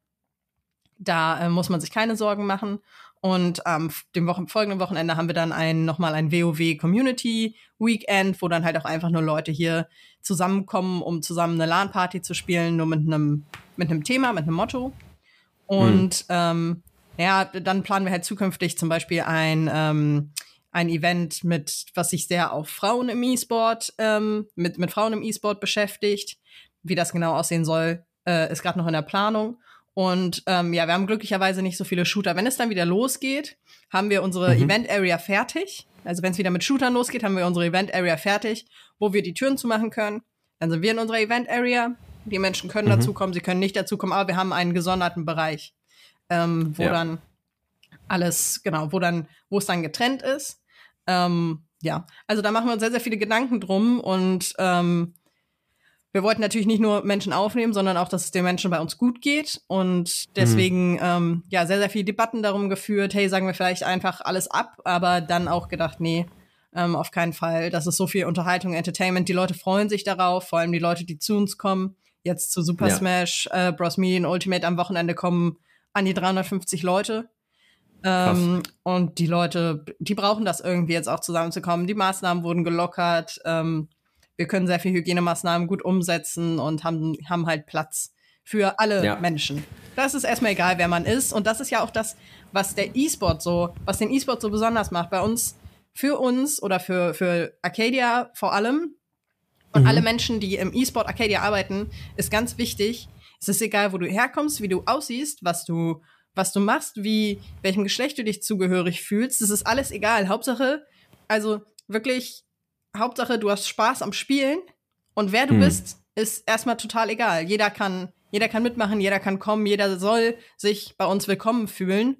Da äh, muss man sich keine Sorgen machen. Und am ähm, dem Wochen folgenden Wochenende haben wir dann ein, nochmal ein WoW Community Weekend, wo dann halt auch einfach nur Leute hier zusammenkommen, um zusammen eine LAN-Party zu spielen, nur mit einem, mit einem Thema, mit einem Motto. Und mhm. ähm, ja, dann planen wir halt zukünftig zum Beispiel ein, ähm, ein Event mit, was sich sehr auf Frauen im E-Sport, ähm, mit, mit Frauen im E-Sport beschäftigt. Wie das genau aussehen soll, äh, ist gerade noch in der Planung. Und ähm, ja, wir haben glücklicherweise nicht so viele Shooter. Wenn es dann wieder losgeht, haben wir unsere mhm. Event Area fertig. Also wenn es wieder mit Shootern losgeht, haben wir unsere Event Area fertig, wo wir die Türen zumachen können. Dann sind wir in unserer Event Area. Die Menschen können mhm. dazukommen, sie können nicht dazukommen, aber wir haben einen gesonderten Bereich, ähm, wo ja. dann alles, genau, wo dann, wo es dann getrennt ist. Ähm, ja, also da machen wir uns sehr, sehr viele Gedanken drum und ähm, wir wollten natürlich nicht nur Menschen aufnehmen, sondern auch, dass es den Menschen bei uns gut geht. Und deswegen, mhm. ähm, ja, sehr, sehr viele Debatten darum geführt, hey, sagen wir vielleicht einfach alles ab, aber dann auch gedacht, nee, ähm, auf keinen Fall. Das ist so viel Unterhaltung, Entertainment. Die Leute freuen sich darauf, vor allem die Leute, die zu uns kommen. Jetzt zu Super ja. Smash, äh, Bros. Mean, Ultimate am Wochenende kommen an die 350 Leute. Ähm, und die Leute, die brauchen das irgendwie jetzt auch zusammenzukommen. Die Maßnahmen wurden gelockert. Ähm, wir können sehr viele Hygienemaßnahmen gut umsetzen und haben, haben halt Platz für alle ja. Menschen. Das ist erstmal egal, wer man ist. Und das ist ja auch das, was der E-Sport so, was den E-Sport so besonders macht. Bei uns, für uns oder für, für Arcadia vor allem und mhm. alle Menschen, die im E-Sport Arcadia arbeiten, ist ganz wichtig. Es ist egal, wo du herkommst, wie du aussiehst, was du, was du machst, wie, welchem Geschlecht du dich zugehörig fühlst. Das ist alles egal. Hauptsache, also wirklich Hauptsache, du hast Spaß am Spielen und wer du hm. bist, ist erstmal total egal. Jeder kann, jeder kann mitmachen, jeder kann kommen, jeder soll sich bei uns willkommen fühlen.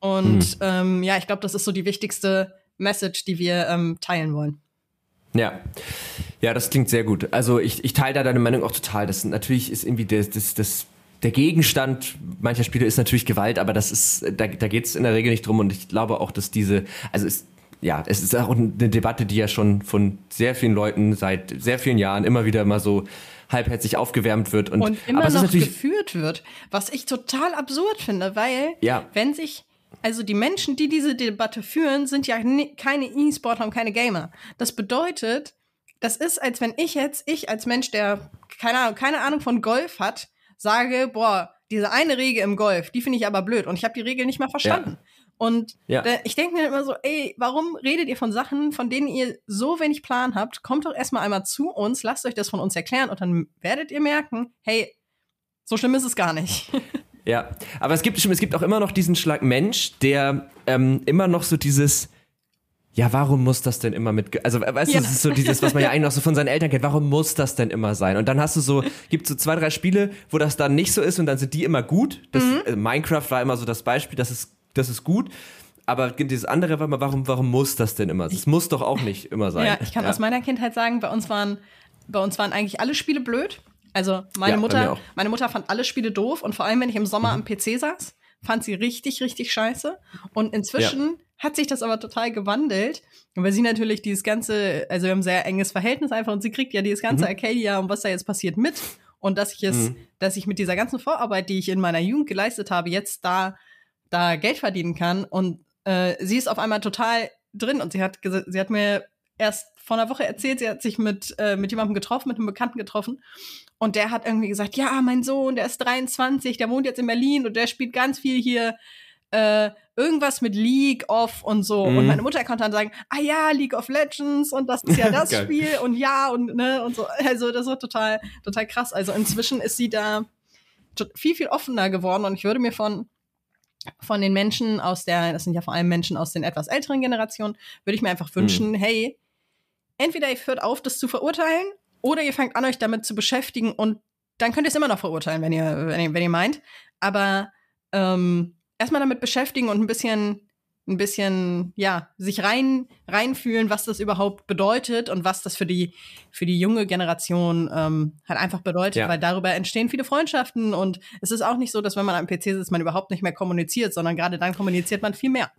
Und hm. ähm, ja, ich glaube, das ist so die wichtigste Message, die wir ähm, teilen wollen. Ja. Ja, das klingt sehr gut. Also ich, ich teile da deine Meinung auch total. Das natürlich ist irgendwie das, das, das der Gegenstand mancher Spiele ist natürlich Gewalt, aber das ist, da, da geht es in der Regel nicht drum und ich glaube auch, dass diese, also es, ja, es ist auch eine Debatte, die ja schon von sehr vielen Leuten seit sehr vielen Jahren immer wieder mal so halbherzig aufgewärmt wird und, und immer noch geführt wird, was ich total absurd finde, weil ja. wenn sich also die Menschen, die diese Debatte führen, sind ja keine E-Sportler und keine Gamer. Das bedeutet, das ist, als wenn ich jetzt, ich als Mensch, der keine Ahnung, keine Ahnung von Golf hat, sage, boah, diese eine Regel im Golf, die finde ich aber blöd und ich habe die Regel nicht mal verstanden. Ja. Und ja. da, ich denke mir immer so, ey, warum redet ihr von Sachen, von denen ihr so wenig Plan habt? Kommt doch erstmal einmal zu uns, lasst euch das von uns erklären und dann werdet ihr merken, hey, so schlimm ist es gar nicht. Ja, aber es gibt, es gibt auch immer noch diesen Schlag Mensch, der ähm, immer noch so dieses, ja, warum muss das denn immer mit, also weißt ja. du, das ist so dieses, was man ja eigentlich noch so von seinen Eltern kennt, warum muss das denn immer sein? Und dann hast du so, gibt so zwei, drei Spiele, wo das dann nicht so ist und dann sind die immer gut. Das, mhm. äh, Minecraft war immer so das Beispiel, das ist das ist gut. Aber dieses andere war mal, warum, warum muss das denn immer? Es muss doch auch nicht immer sein. Ja, ich kann ja. aus meiner Kindheit sagen, bei uns waren, bei uns waren eigentlich alle Spiele blöd. Also meine ja, Mutter, meine Mutter fand alle Spiele doof und vor allem, wenn ich im Sommer mhm. am PC saß, fand sie richtig, richtig scheiße. Und inzwischen hat sich das aber total gewandelt, weil sie natürlich dieses ganze, also wir haben ein sehr enges Verhältnis einfach und sie kriegt ja dieses ganze mhm. Arcadia und was da jetzt passiert mit. Und dass ich es, mhm. dass ich mit dieser ganzen Vorarbeit, die ich in meiner Jugend geleistet habe, jetzt da da Geld verdienen kann. Und äh, sie ist auf einmal total drin und sie hat, sie hat mir erst vor einer Woche erzählt, sie hat sich mit, äh, mit jemandem getroffen, mit einem Bekannten getroffen. Und der hat irgendwie gesagt, ja, mein Sohn, der ist 23, der wohnt jetzt in Berlin und der spielt ganz viel hier äh, irgendwas mit League of und so. Mhm. Und meine Mutter konnte dann sagen, ah ja, League of Legends und das ist ja das Spiel und ja und ne und so. Also das war total, total krass. Also inzwischen ist sie da viel, viel offener geworden und ich würde mir von von den Menschen aus der, das sind ja vor allem Menschen aus den etwas älteren Generationen, würde ich mir einfach wünschen, mhm. hey, entweder ihr hört auf, das zu verurteilen, oder ihr fangt an, euch damit zu beschäftigen und dann könnt ihr es immer noch verurteilen, wenn ihr, wenn ihr, wenn ihr meint. Aber ähm, erstmal damit beschäftigen und ein bisschen ein bisschen, ja, sich rein, reinfühlen, was das überhaupt bedeutet und was das für die, für die junge Generation ähm, halt einfach bedeutet, ja. weil darüber entstehen viele Freundschaften und es ist auch nicht so, dass wenn man am PC sitzt, man überhaupt nicht mehr kommuniziert, sondern gerade dann kommuniziert man viel mehr.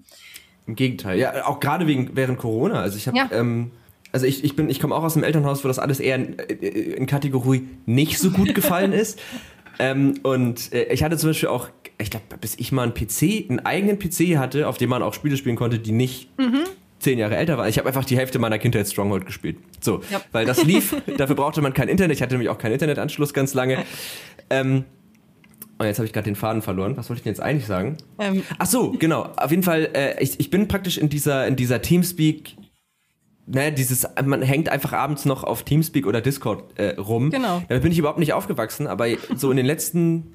Im Gegenteil, ja, auch gerade wegen während Corona. Also ich habe, ja. ähm, also ich, ich bin, ich komme auch aus einem Elternhaus, wo das alles eher in, äh, in Kategorie nicht so gut gefallen ist. Ähm, und äh, ich hatte zum Beispiel auch, ich glaube, bis ich mal einen PC, einen eigenen PC hatte, auf dem man auch Spiele spielen konnte, die nicht mhm. zehn Jahre älter waren. Ich habe einfach die Hälfte meiner Kindheit Stronghold gespielt. So, ja. weil das lief, dafür brauchte man kein Internet. Ich hatte nämlich auch keinen Internetanschluss ganz lange. Ähm, und jetzt habe ich gerade den Faden verloren. Was wollte ich denn jetzt eigentlich sagen? Ähm. Ach so, genau. Auf jeden Fall, äh, ich, ich bin praktisch in dieser, in dieser Teamspeak ne, dieses, man hängt einfach abends noch auf Teamspeak oder Discord äh, rum. Genau. Damit bin ich überhaupt nicht aufgewachsen, aber so in den letzten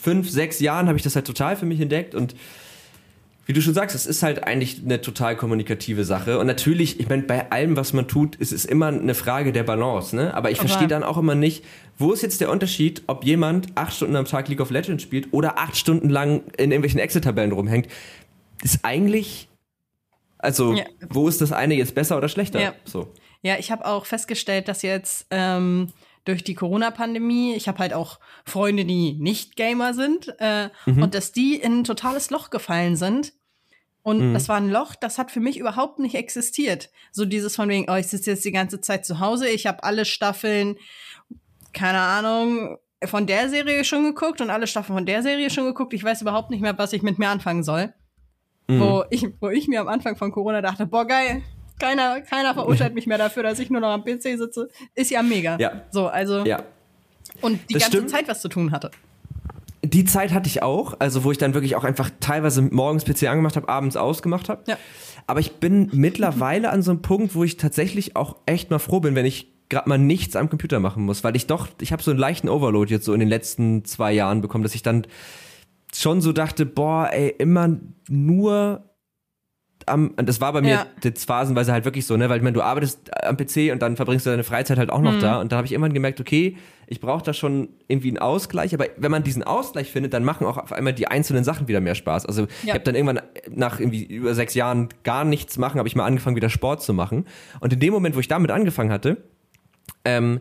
fünf, sechs Jahren habe ich das halt total für mich entdeckt und wie du schon sagst, es ist halt eigentlich eine total kommunikative Sache. Und natürlich, ich meine, bei allem, was man tut, ist es immer eine Frage der Balance, ne? Aber ich verstehe dann auch immer nicht, wo ist jetzt der Unterschied, ob jemand acht Stunden am Tag League of Legends spielt oder acht Stunden lang in irgendwelchen Excel-Tabellen rumhängt ist eigentlich, also Ja. wo ist das eine jetzt besser oder schlechter? Ja. So. Ja, ich habe auch festgestellt, dass jetzt ähm, durch die Corona-Pandemie, ich habe halt auch Freunde, die nicht Gamer sind, äh, Mhm. und dass die in ein totales Loch gefallen sind. Und das war ein Loch, das hat für mich überhaupt nicht existiert. So dieses von wegen, oh, ich sitze jetzt die ganze Zeit zu Hause, ich habe alle Staffeln, keine Ahnung, von der Serie schon geguckt und alle Staffeln von der Serie schon geguckt. Ich weiß überhaupt nicht mehr, was ich mit mir anfangen soll. Mhm. Wo, ich, wo ich mir am Anfang von Corona dachte, boah, geil, keiner, keiner verurteilt mich mehr dafür, dass ich nur noch am PC sitze. Ist ja mega. Ja. So, also, Ja. und die Das ganze stimmt. Zeit was zu tun hatte. Die Zeit hatte ich auch, also wo ich dann wirklich auch einfach teilweise morgens PC angemacht habe, abends ausgemacht habe. Ja. Aber ich bin mittlerweile an so einem Punkt, wo ich tatsächlich auch echt mal froh bin, wenn ich gerade mal nichts am Computer machen muss, weil ich doch, ich habe so einen leichten Overload jetzt so in den letzten zwei Jahren bekommen, dass ich dann schon so dachte, boah, ey, immer nur am, und das war bei mir Ja. jetzt phasenweise halt wirklich so, ne, weil ich meine, du arbeitest am PC und dann verbringst du deine Freizeit halt auch noch Mhm. da und da habe ich irgendwann gemerkt, okay, ich brauche da schon irgendwie einen Ausgleich, aber wenn man diesen Ausgleich findet, dann machen auch auf einmal die einzelnen Sachen wieder mehr Spaß. Also ich Ja. habe dann irgendwann nach irgendwie über sechs Jahren gar nichts machen, habe ich mal angefangen, wieder Sport zu machen und in dem Moment, wo ich damit angefangen hatte, ähm,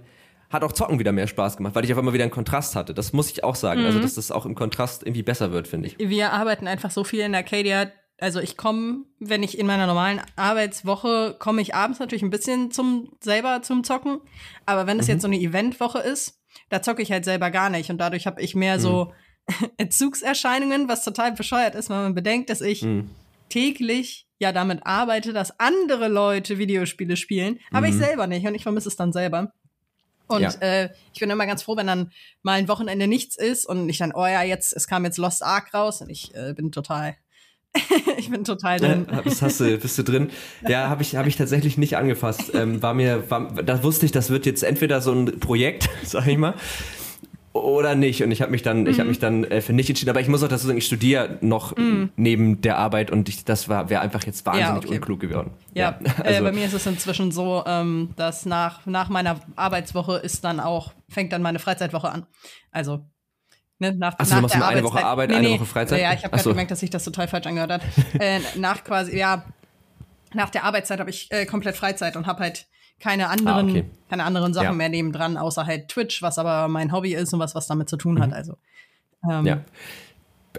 hat auch Zocken wieder mehr Spaß gemacht, weil ich auf einmal wieder einen Kontrast hatte. Das muss ich auch sagen. Mhm. Also, dass das auch im Kontrast irgendwie besser wird, finde ich. Wir arbeiten einfach so viel in Arcadia. Also ich komme, wenn ich in meiner normalen Arbeitswoche komme ich abends natürlich ein bisschen zum selber zum Zocken. Aber wenn es Mhm. jetzt so eine Eventwoche ist, da zocke ich halt selber gar nicht. Und dadurch habe ich mehr Mhm. so Entzugserscheinungen, was total bescheuert ist, wenn man bedenkt, dass ich Mhm. täglich ja damit arbeite, dass andere Leute Videospiele spielen, aber ich selber nicht und ich vermisse es dann selber. Und. Ja. äh, ich bin immer ganz froh, wenn dann mal ein Wochenende nichts ist und ich dann, oh ja, jetzt, es kam jetzt Lost Ark raus und ich äh, bin total, ich bin total drin. Äh, das hast du, bist du drin? Ja, habe ich, hab ich tatsächlich nicht angefasst. Ähm, war mir, war, da wusste ich, das wird jetzt entweder so ein Projekt, sag ich mal, oder nicht. Und ich habe mich dann, ich Mhm. habe mich dann äh, für nicht entschieden. Aber ich muss auch dazu sagen, ich studiere noch neben der Arbeit und ich, das war, wäre einfach jetzt wahnsinnig Mhm. Ja, okay. unklug geworden. Ja, äh, also, bei mir ist es inzwischen so, ähm, dass nach, nach meiner Arbeitswoche ist dann auch, fängt dann meine Freizeitwoche an. Also, ne, nach, Ach so, nach du machst der eine Woche Arbeit, eine Woche Freizeit? Ja, ich habe gerade so. gemerkt, dass sich das total falsch angehört hat. äh, nach quasi, ja, nach der Arbeitszeit habe ich äh, komplett Freizeit und habe halt keine anderen, Ah, okay. keine anderen Sachen Ja. mehr nebendran, außer halt Twitch, was aber mein Hobby ist und was, was damit zu tun hat. Also, ähm, Mhm. ja.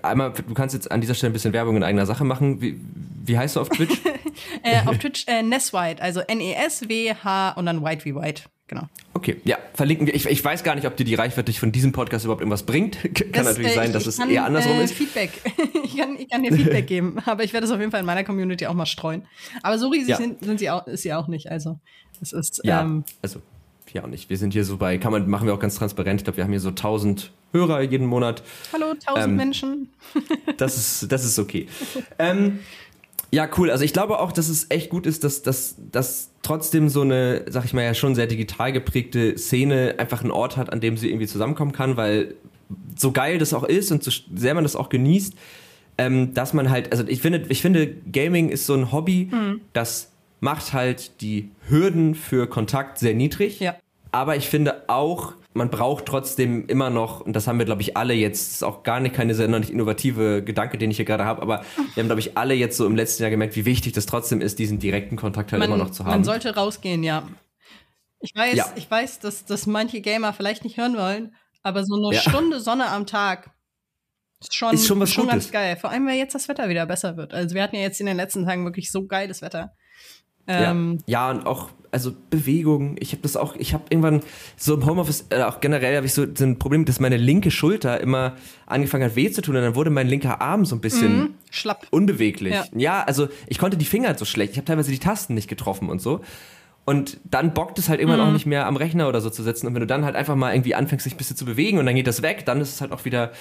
Einmal, du kannst jetzt an dieser Stelle ein bisschen Werbung in eigener Sache machen. Wie, wie heißt du auf Twitch? äh, auf Twitch äh, Neswhite, also N-E-S-W-H und dann White wie White. Genau. Okay, ja, verlinken wir. Ich, ich weiß gar nicht, ob dir die Reichweite von diesem Podcast überhaupt irgendwas bringt. Kann Das, natürlich äh, sein, dass es kann, eher andersrum äh, ist. Feedback. ich, kann, ich kann dir Feedback geben, aber ich werde es auf jeden Fall in meiner Community auch mal streuen. Aber so riesig Ja. sind, sind sie auch, ist sie auch nicht. Also es ist Ja, ähm, also ja auch nicht. Wir sind hier so bei, kann man, machen wir auch ganz transparent. Ich glaube, wir haben hier so 1000 Hörer jeden Monat. Hallo, tausend Ähm, Menschen. Das ist, das ist okay. ähm, ja, cool. Also ich glaube auch, dass es echt gut ist, dass, dass, dass trotzdem so eine, sag ich mal, ja schon sehr digital geprägte Szene einfach einen Ort hat, an dem sie irgendwie zusammenkommen kann, weil so geil das auch ist und so sehr man das auch genießt, ähm, dass man halt, also ich finde, ich finde, Gaming ist so ein Hobby, das macht halt die Hürden für Kontakt sehr niedrig. Ja. Aber ich finde auch, man braucht trotzdem immer noch, und das haben wir, glaube ich, alle jetzt, das ist auch gar nicht keine sehr nicht innovative Gedanke, den ich hier gerade habe, aber wir haben, glaube ich, alle jetzt so im letzten Jahr gemerkt, wie wichtig das trotzdem ist, diesen direkten Kontakt halt Man, immer noch zu haben. man sollte rausgehen, ja. Ich weiß, Ja. ich weiß, dass, dass manche Gamer vielleicht nicht hören wollen, aber so eine Ja. Stunde Sonne am Tag ist schon, Ist schon was ganz Gutes. geil. Vor allem, weil jetzt das Wetter wieder besser wird. Also wir hatten ja jetzt in den letzten Tagen wirklich so geiles Wetter. Ja. Ähm, ja, und auch, also Bewegung. Ich habe das auch, ich habe irgendwann so im Homeoffice, äh, auch generell habe ich so, so ein Problem, dass meine linke Schulter immer angefangen hat weh zu tun und dann wurde mein linker Arm so ein bisschen Mhm. Schlapp. unbeweglich. Ja. Ja. also ich konnte die Finger halt so schlecht. Ich habe teilweise die Tasten nicht getroffen und so. Und dann bockt es halt irgendwann Mhm. auch nicht mehr am Rechner oder so zu sitzen. Und wenn du dann halt einfach mal irgendwie anfängst, dich ein bisschen zu bewegen und dann geht das weg, dann ist es halt auch wieder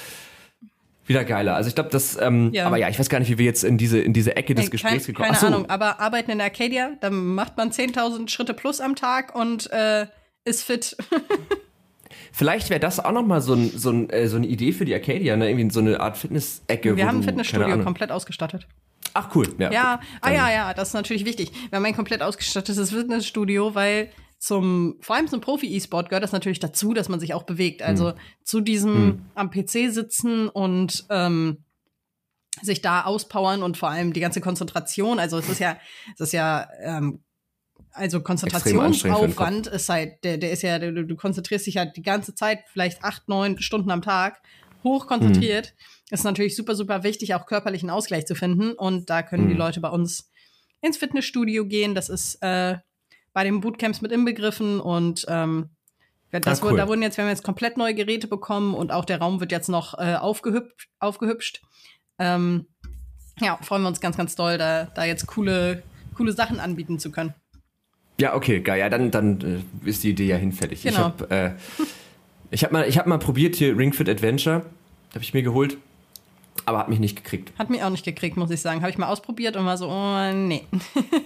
wieder geiler. Also ich glaube, das, ähm, Ja. aber ja, ich weiß gar nicht, wie wir jetzt in diese, in diese Ecke des Ey, Gesprächs kein, gekommen keine Ach so. Ahnung, aber arbeiten in Arcadia, da macht man 10.000 Schritte plus am Tag und äh, ist fit. Vielleicht wäre das auch nochmal so, ein, so, ein, äh, so eine Idee für die Arcadia, ne? Irgendwie so eine Art Fitness-Ecke. Wir haben ein keine Fitnessstudio komplett ausgestattet. Ach cool, ja. Ja, ah ja, ja, das ist natürlich wichtig. Wir haben ein komplett ausgestattetes Fitnessstudio, weil zum, vor allem zum Profi-E-Sport gehört das natürlich dazu, dass man sich auch bewegt. Also Hm. zu diesem am PC sitzen und ähm, sich da auspowern und vor allem die ganze Konzentration. Also es ist ja, es ist ja, ähm, also Konzentrationsaufwand ist halt, der, der ist ja, du, du, konzentrierst dich ja die ganze Zeit, vielleicht acht, neun Stunden am Tag, hoch konzentriert. Mhm. Ist natürlich super, super wichtig, auch körperlichen Ausgleich zu finden. Und da können mhm. die Leute bei uns ins Fitnessstudio gehen. Das ist äh, bei den Bootcamps mit inbegriffen und ähm, das ah, cool. wurde, da wurden jetzt, wir haben jetzt komplett neue Geräte bekommen und auch der Raum wird jetzt noch äh, aufgehübscht. aufgehübscht. Ähm, ja, freuen wir uns ganz, ganz doll, da, da jetzt coole, coole Sachen anbieten zu können. Ja, okay, geil. Ja, dann, dann äh, ist die Idee ja hinfällig. Genau. Ich habe äh, ich hab mal, hab mal probiert hier Ring Fit Adventure. Habe ich mir geholt aber hat mich nicht gekriegt. Hat mich auch nicht gekriegt, muss ich sagen. Habe ich mal ausprobiert und war so, oh, nee.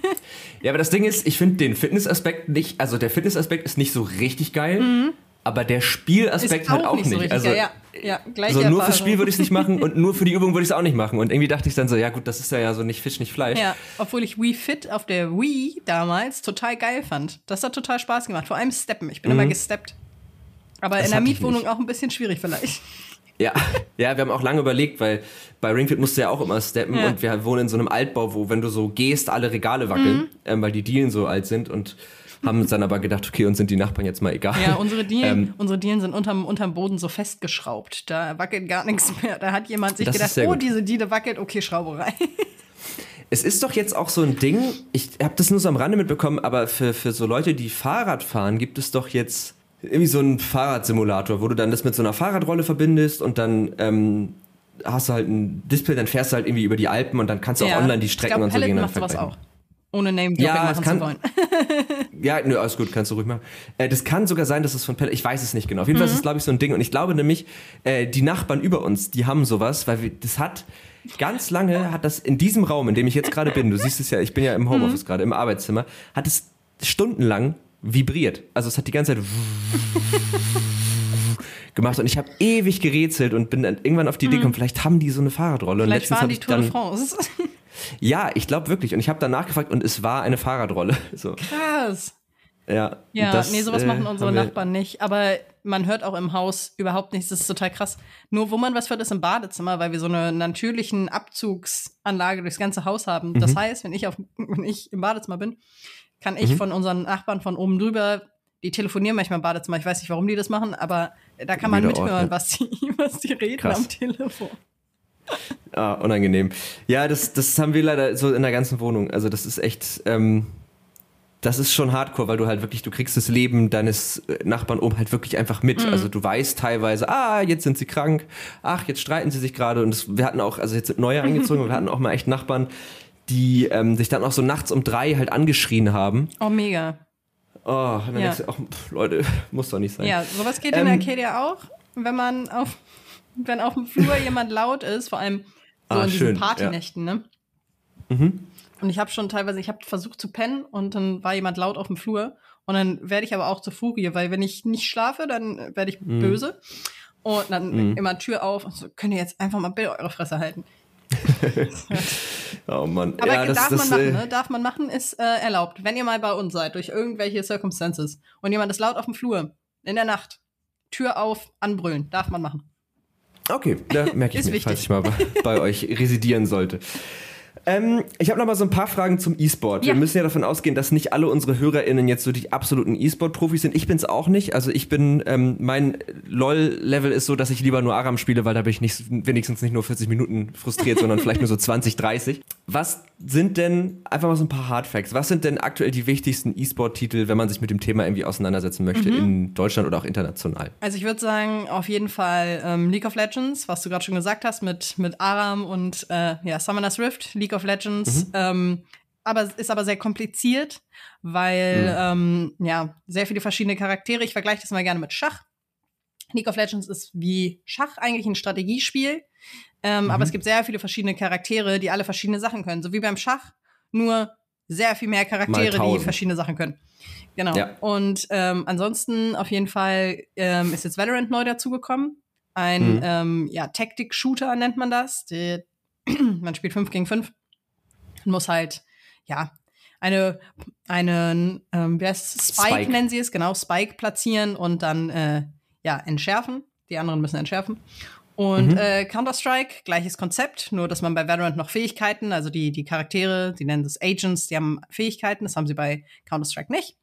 ja, aber das Ding ist, ich finde den Fitnessaspekt nicht, also der Fitnessaspekt ist nicht so richtig geil, mhm. aber der Spielaspekt halt auch nicht. So also, ja, ja, gleich so nur fürs Spiel würde ich es nicht machen und nur für die Übung würde ich es auch nicht machen. Und irgendwie dachte ich dann so, ja gut, das ist ja, ja so nicht Fisch, nicht Fleisch. Ja, obwohl ich Wii Fit auf der Wii damals total geil fand. Das hat total Spaß gemacht. Vor allem Steppen. Ich bin mhm. immer gesteppt. Aber das in der Mietwohnung auch ein bisschen schwierig vielleicht. Ja, ja, wir haben auch lange überlegt, weil bei Ringfit musst du ja auch immer steppen ja. und wir wohnen in so einem Altbau, wo, wenn du so gehst, alle Regale wackeln, mhm. ähm, weil die Dielen so alt sind und haben uns dann aber gedacht, okay, uns sind die Nachbarn jetzt mal egal. Ja, unsere Dielen, ähm, unsere Dielen sind unterm, unterm Boden so festgeschraubt. Da wackelt gar nichts mehr. Da hat jemand sich gedacht, oh, diese Diele wackelt, okay, Schraube rein. Es ist doch jetzt auch so ein Ding, ich habe das nur so am Rande mitbekommen, aber für, für so Leute, die Fahrrad fahren, gibt es doch jetzt irgendwie so ein Fahrradsimulator, wo du dann das mit so einer Fahrradrolle verbindest und dann ähm, hast du halt ein Display, dann fährst du halt irgendwie über die Alpen und dann kannst du ja. auch online die Strecken glaub, und so gehen. Macht sowas auch. Ohne name ja, machen kann, zu wollen. ja, nö, alles gut, kannst du ruhig machen. Äh, das kann sogar sein, dass es von Pellet, ich weiß es nicht genau. Auf jeden mhm. Fall ist es, glaube ich, so ein Ding. Und ich glaube nämlich, äh, die Nachbarn über uns, die haben sowas, weil wir, das hat, ganz lange hat das in diesem Raum, in dem ich jetzt gerade bin, du siehst es ja, ich bin ja im Homeoffice mhm. gerade, im Arbeitszimmer, hat es stundenlang vibriert. Also es hat die ganze Zeit gemacht und ich habe ewig gerätselt und bin dann irgendwann auf die Idee hm. gekommen, vielleicht haben die so eine Fahrradrolle. Vielleicht und waren die Tour de France. Ja, ich glaube wirklich. Und ich habe danach gefragt und es war eine Fahrradrolle. So. Krass. Ja, ja das, nee, sowas äh, machen unsere Nachbarn nicht. Aber man hört auch im Haus überhaupt nichts. Das ist total krass. Nur wo man was hört, ist im Badezimmer, weil wir so eine natürlichen Abzugsanlage durchs ganze Haus haben. Mhm. Das heißt, wenn ich, auf, wenn ich im Badezimmer bin, kann ich mhm. von unseren Nachbarn von oben drüber, die telefonieren manchmal im Badezimmer, ich weiß nicht, warum die das machen, aber da kann man mithören, Ort, ja. was, die, was die reden Krass. am Telefon. Ah, unangenehm. Ja, das, das haben wir leider so in der ganzen Wohnung. Also das ist echt, ähm, das ist schon hardcore, weil du halt wirklich, du kriegst das Leben deines äh, Nachbarn oben halt wirklich einfach mit. Mhm. Also du weißt teilweise, ah, jetzt sind sie krank, ach, jetzt streiten sie sich gerade. Und das, wir hatten auch, also jetzt sind neue eingezogen, wir hatten auch mal echt Nachbarn, die ähm, sich dann auch so nachts um drei halt angeschrien haben. Oh, mega. Oh, und dann ja. denkst du, auch, pff, Leute, muss doch nicht sein. Ja, sowas geht ähm, in Arcadia auch, wenn man auf, wenn auf dem Flur jemand laut ist, vor allem so ah, in diesen Partynächten, ja. ne? Mhm. Und ich habe schon teilweise, ich habe versucht zu pennen und dann war jemand laut auf dem Flur und dann werde ich aber auch zur Furie, weil wenn ich nicht schlafe, dann werde ich mhm. böse. Und dann mhm. immer Tür auf und so, könnt ihr jetzt einfach mal bitte eure Fresse halten. oh Mann. Aber ja, das, darf das, man machen, äh, ne? Darf man machen, ist äh, erlaubt. Wenn ihr mal bei uns seid, durch irgendwelche Circumstances und jemand ist laut auf dem Flur, in der Nacht, Tür auf, anbrüllen, darf man machen. Okay, da merke ich mir, falls ich mal bei, bei euch residieren sollte. Ähm, ich habe noch mal so ein paar Fragen zum E-Sport. Ja. Wir müssen ja davon ausgehen, dass nicht alle unsere HörerInnen jetzt so die absoluten E-Sport-Profis sind. Ich bin es auch nicht. Also ich bin, ähm, mein LOL-Level ist so, dass ich lieber nur Aram spiele, weil da bin ich nicht, wenigstens nicht nur 40 Minuten frustriert, sondern vielleicht nur so 20, 30. Was sind denn, einfach mal so ein paar Hardfacts, was sind denn aktuell die wichtigsten E-Sport-Titel, wenn man sich mit dem Thema irgendwie auseinandersetzen möchte, mhm. in Deutschland oder auch international? Also ich würde sagen, auf jeden Fall ähm, League of Legends, was du gerade schon gesagt hast, mit, mit Aram und äh, ja, Summoner's Rift. League of Legends. Mhm. Ähm, aber ist aber sehr kompliziert, weil mhm. ähm, ja sehr viele verschiedene Charaktere. Ich vergleiche das mal gerne mit Schach. League of Legends ist wie Schach eigentlich ein Strategiespiel, ähm, mhm. aber es gibt sehr viele verschiedene Charaktere, die alle verschiedene Sachen können. So wie beim Schach, nur sehr viel mehr Charaktere, die verschiedene Sachen können. Genau. Ja. Und ähm, ansonsten auf jeden Fall ähm, ist jetzt Valorant neu dazugekommen. Ein mhm. ähm, ja, Tactic-Shooter nennt man das. Die, man spielt 5 gegen 5 muss halt, ja, eine, eine ähm, wie heißt es? Spike, Spike, nennen sie es, genau, Spike platzieren und dann, äh, ja, entschärfen. Die anderen müssen entschärfen. Und mhm. äh, Counter-Strike, gleiches Konzept, nur dass man bei Valorant noch Fähigkeiten, also die, die Charaktere, die nennen das Agents, die haben Fähigkeiten, das haben sie bei Counter-Strike nicht.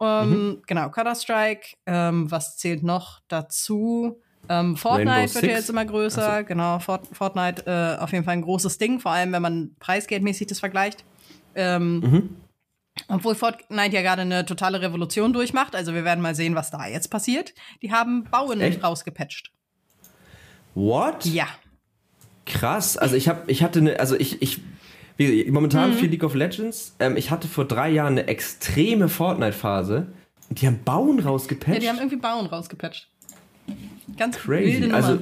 Ähm, mhm. Genau, Counter-Strike, ähm, was zählt noch dazu? Ähm, Fortnite wird ja jetzt immer größer, so. genau, Fort Fortnite äh, auf jeden Fall ein großes Ding, vor allem wenn man preisgeldmäßig das vergleicht. Ähm, mhm. Obwohl Fortnite ja gerade eine totale Revolution durchmacht, also wir werden mal sehen, was da jetzt passiert. Die haben Bauen Echt? rausgepatcht. What? Ja. Krass. Also ich habe, ich hatte eine, also ich, ich wie, momentan mhm. viel League of Legends. Ähm, ich hatte vor drei Jahren eine extreme Fortnite-Phase. Die haben Bauen rausgepatcht. Ja, die haben irgendwie Bauen rausgepatcht. Ganz Crazy. Also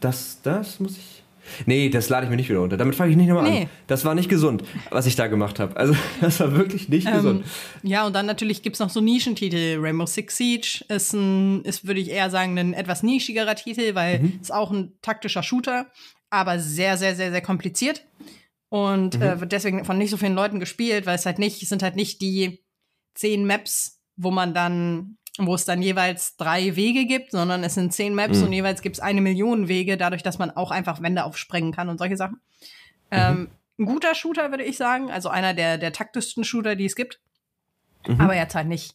das, das muss ich Nee, das lade ich mir nicht wieder runter. Damit fange ich nicht nochmal nee. an. Das war nicht gesund, was ich da gemacht habe. Also, das war wirklich nicht ähm, gesund. Ja, und dann natürlich gibt es noch so Nischentitel. Rainbow Six Siege ist, ein, ist würde ich eher sagen, ein etwas nischigerer Titel, weil mhm. es auch ein taktischer Shooter, aber sehr, sehr, sehr, sehr kompliziert. Und mhm. äh, wird deswegen von nicht so vielen Leuten gespielt, weil es halt nicht, es sind halt nicht die zehn Maps, wo man dann wo es dann jeweils drei Wege gibt, sondern es sind zehn Maps mhm. und jeweils gibt es eine Million Wege, dadurch, dass man auch einfach Wände aufsprengen kann und solche Sachen. Mhm. Ähm, ein guter Shooter, würde ich sagen. Also einer der, der taktischsten Shooter, die es gibt. Mhm. Aber jetzt halt nicht,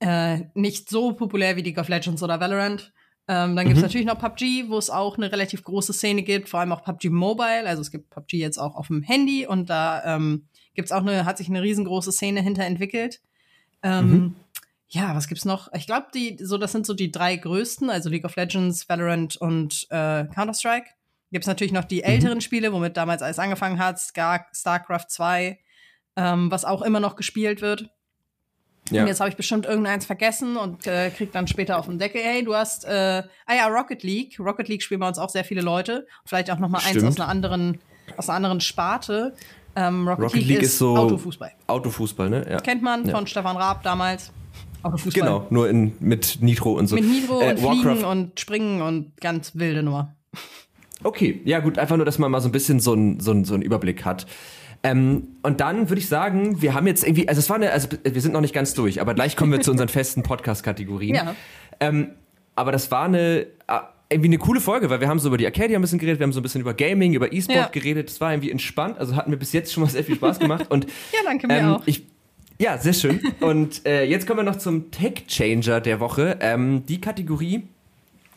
äh, nicht so populär wie League of Legends oder Valorant. Ähm, dann gibt es mhm. natürlich noch PUBG, wo es auch eine relativ große Szene gibt, vor allem auch PUBG Mobile. Also es gibt PUBG jetzt auch auf dem Handy und da ähm, gibt's auch eine, hat sich eine riesengroße Szene hinter entwickelt. Ähm, mhm ja, was gibt's noch? Ich glaube, die, so, das sind so die drei größten, also League of Legends, Valorant und äh, Counter-Strike. Gibt's natürlich noch die mhm. älteren Spiele, womit damals alles angefangen hat, Star StarCraft 2, ähm, was auch immer noch gespielt wird. Ja. Und jetzt habe ich bestimmt irgendeins vergessen und äh, krieg dann später auf den Deckel, hey, du hast, äh, ah ja, Rocket League. Rocket League spielen bei uns auch sehr viele Leute. Vielleicht auch noch mal eins aus einer anderen, aus einer anderen Sparte. Ähm, Rocket, Rocket, League, League ist, ist, so Autofußball. Autofußball, ne? Ja. Kennt man ja. von Stefan Raab damals. Autofußball. Genau, nur in, mit Nitro und so. Mit Nitro äh, und Fliegen und Springen und ganz wilde Nummer. Okay, ja gut, einfach nur, dass man mal so ein bisschen so einen so so ein Überblick hat. Ähm, und dann würde ich sagen, wir haben jetzt irgendwie, also es war eine, also wir sind noch nicht ganz durch, aber gleich kommen wir zu unseren festen Podcast-Kategorien. Ja. Ähm, aber das war eine, äh, irgendwie eine coole Folge, weil wir haben so über die Arcadia ein bisschen geredet, wir haben so ein bisschen über Gaming, über E-Sport ja. geredet. Es war irgendwie entspannt, also hat mir bis jetzt schon mal sehr viel Spaß gemacht. Und, ja, danke mir ähm, auch. Ich, ja, sehr schön. Und äh, jetzt kommen wir noch zum Tech Changer der Woche. Ähm, die Kategorie,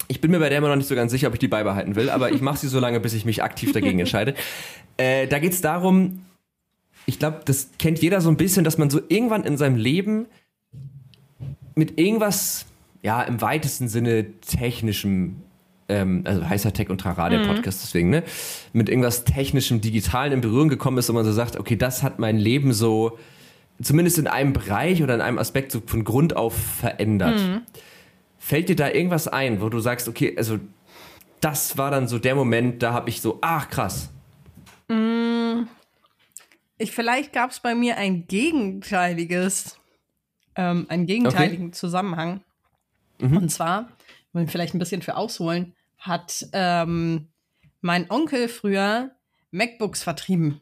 ich bin mir bei der immer noch nicht so ganz sicher, ob ich die beibehalten will, aber ich mache sie so lange, bis ich mich aktiv dagegen entscheide. Äh, da geht es darum, ich glaube, das kennt jeder so ein bisschen, dass man so irgendwann in seinem Leben mit irgendwas, ja, im weitesten Sinne technischem ähm, also heißer Tech und Trara, der mhm. Podcast deswegen, ne, mit irgendwas technischem, digitalen in Berührung gekommen ist und man so sagt, okay, das hat mein Leben so zumindest in einem Bereich oder in einem Aspekt so von Grund auf verändert. Mhm. Fällt dir da irgendwas ein, wo du sagst, okay, also das war dann so der Moment, da habe ich so, ach krass. Mhm. Ich, vielleicht gab es bei mir ein gegenteiliges, ähm, einen gegenteiligen okay. Zusammenhang. Mhm. Und zwar, wenn wir vielleicht ein bisschen für ausholen, hat ähm, mein Onkel früher MacBooks vertrieben.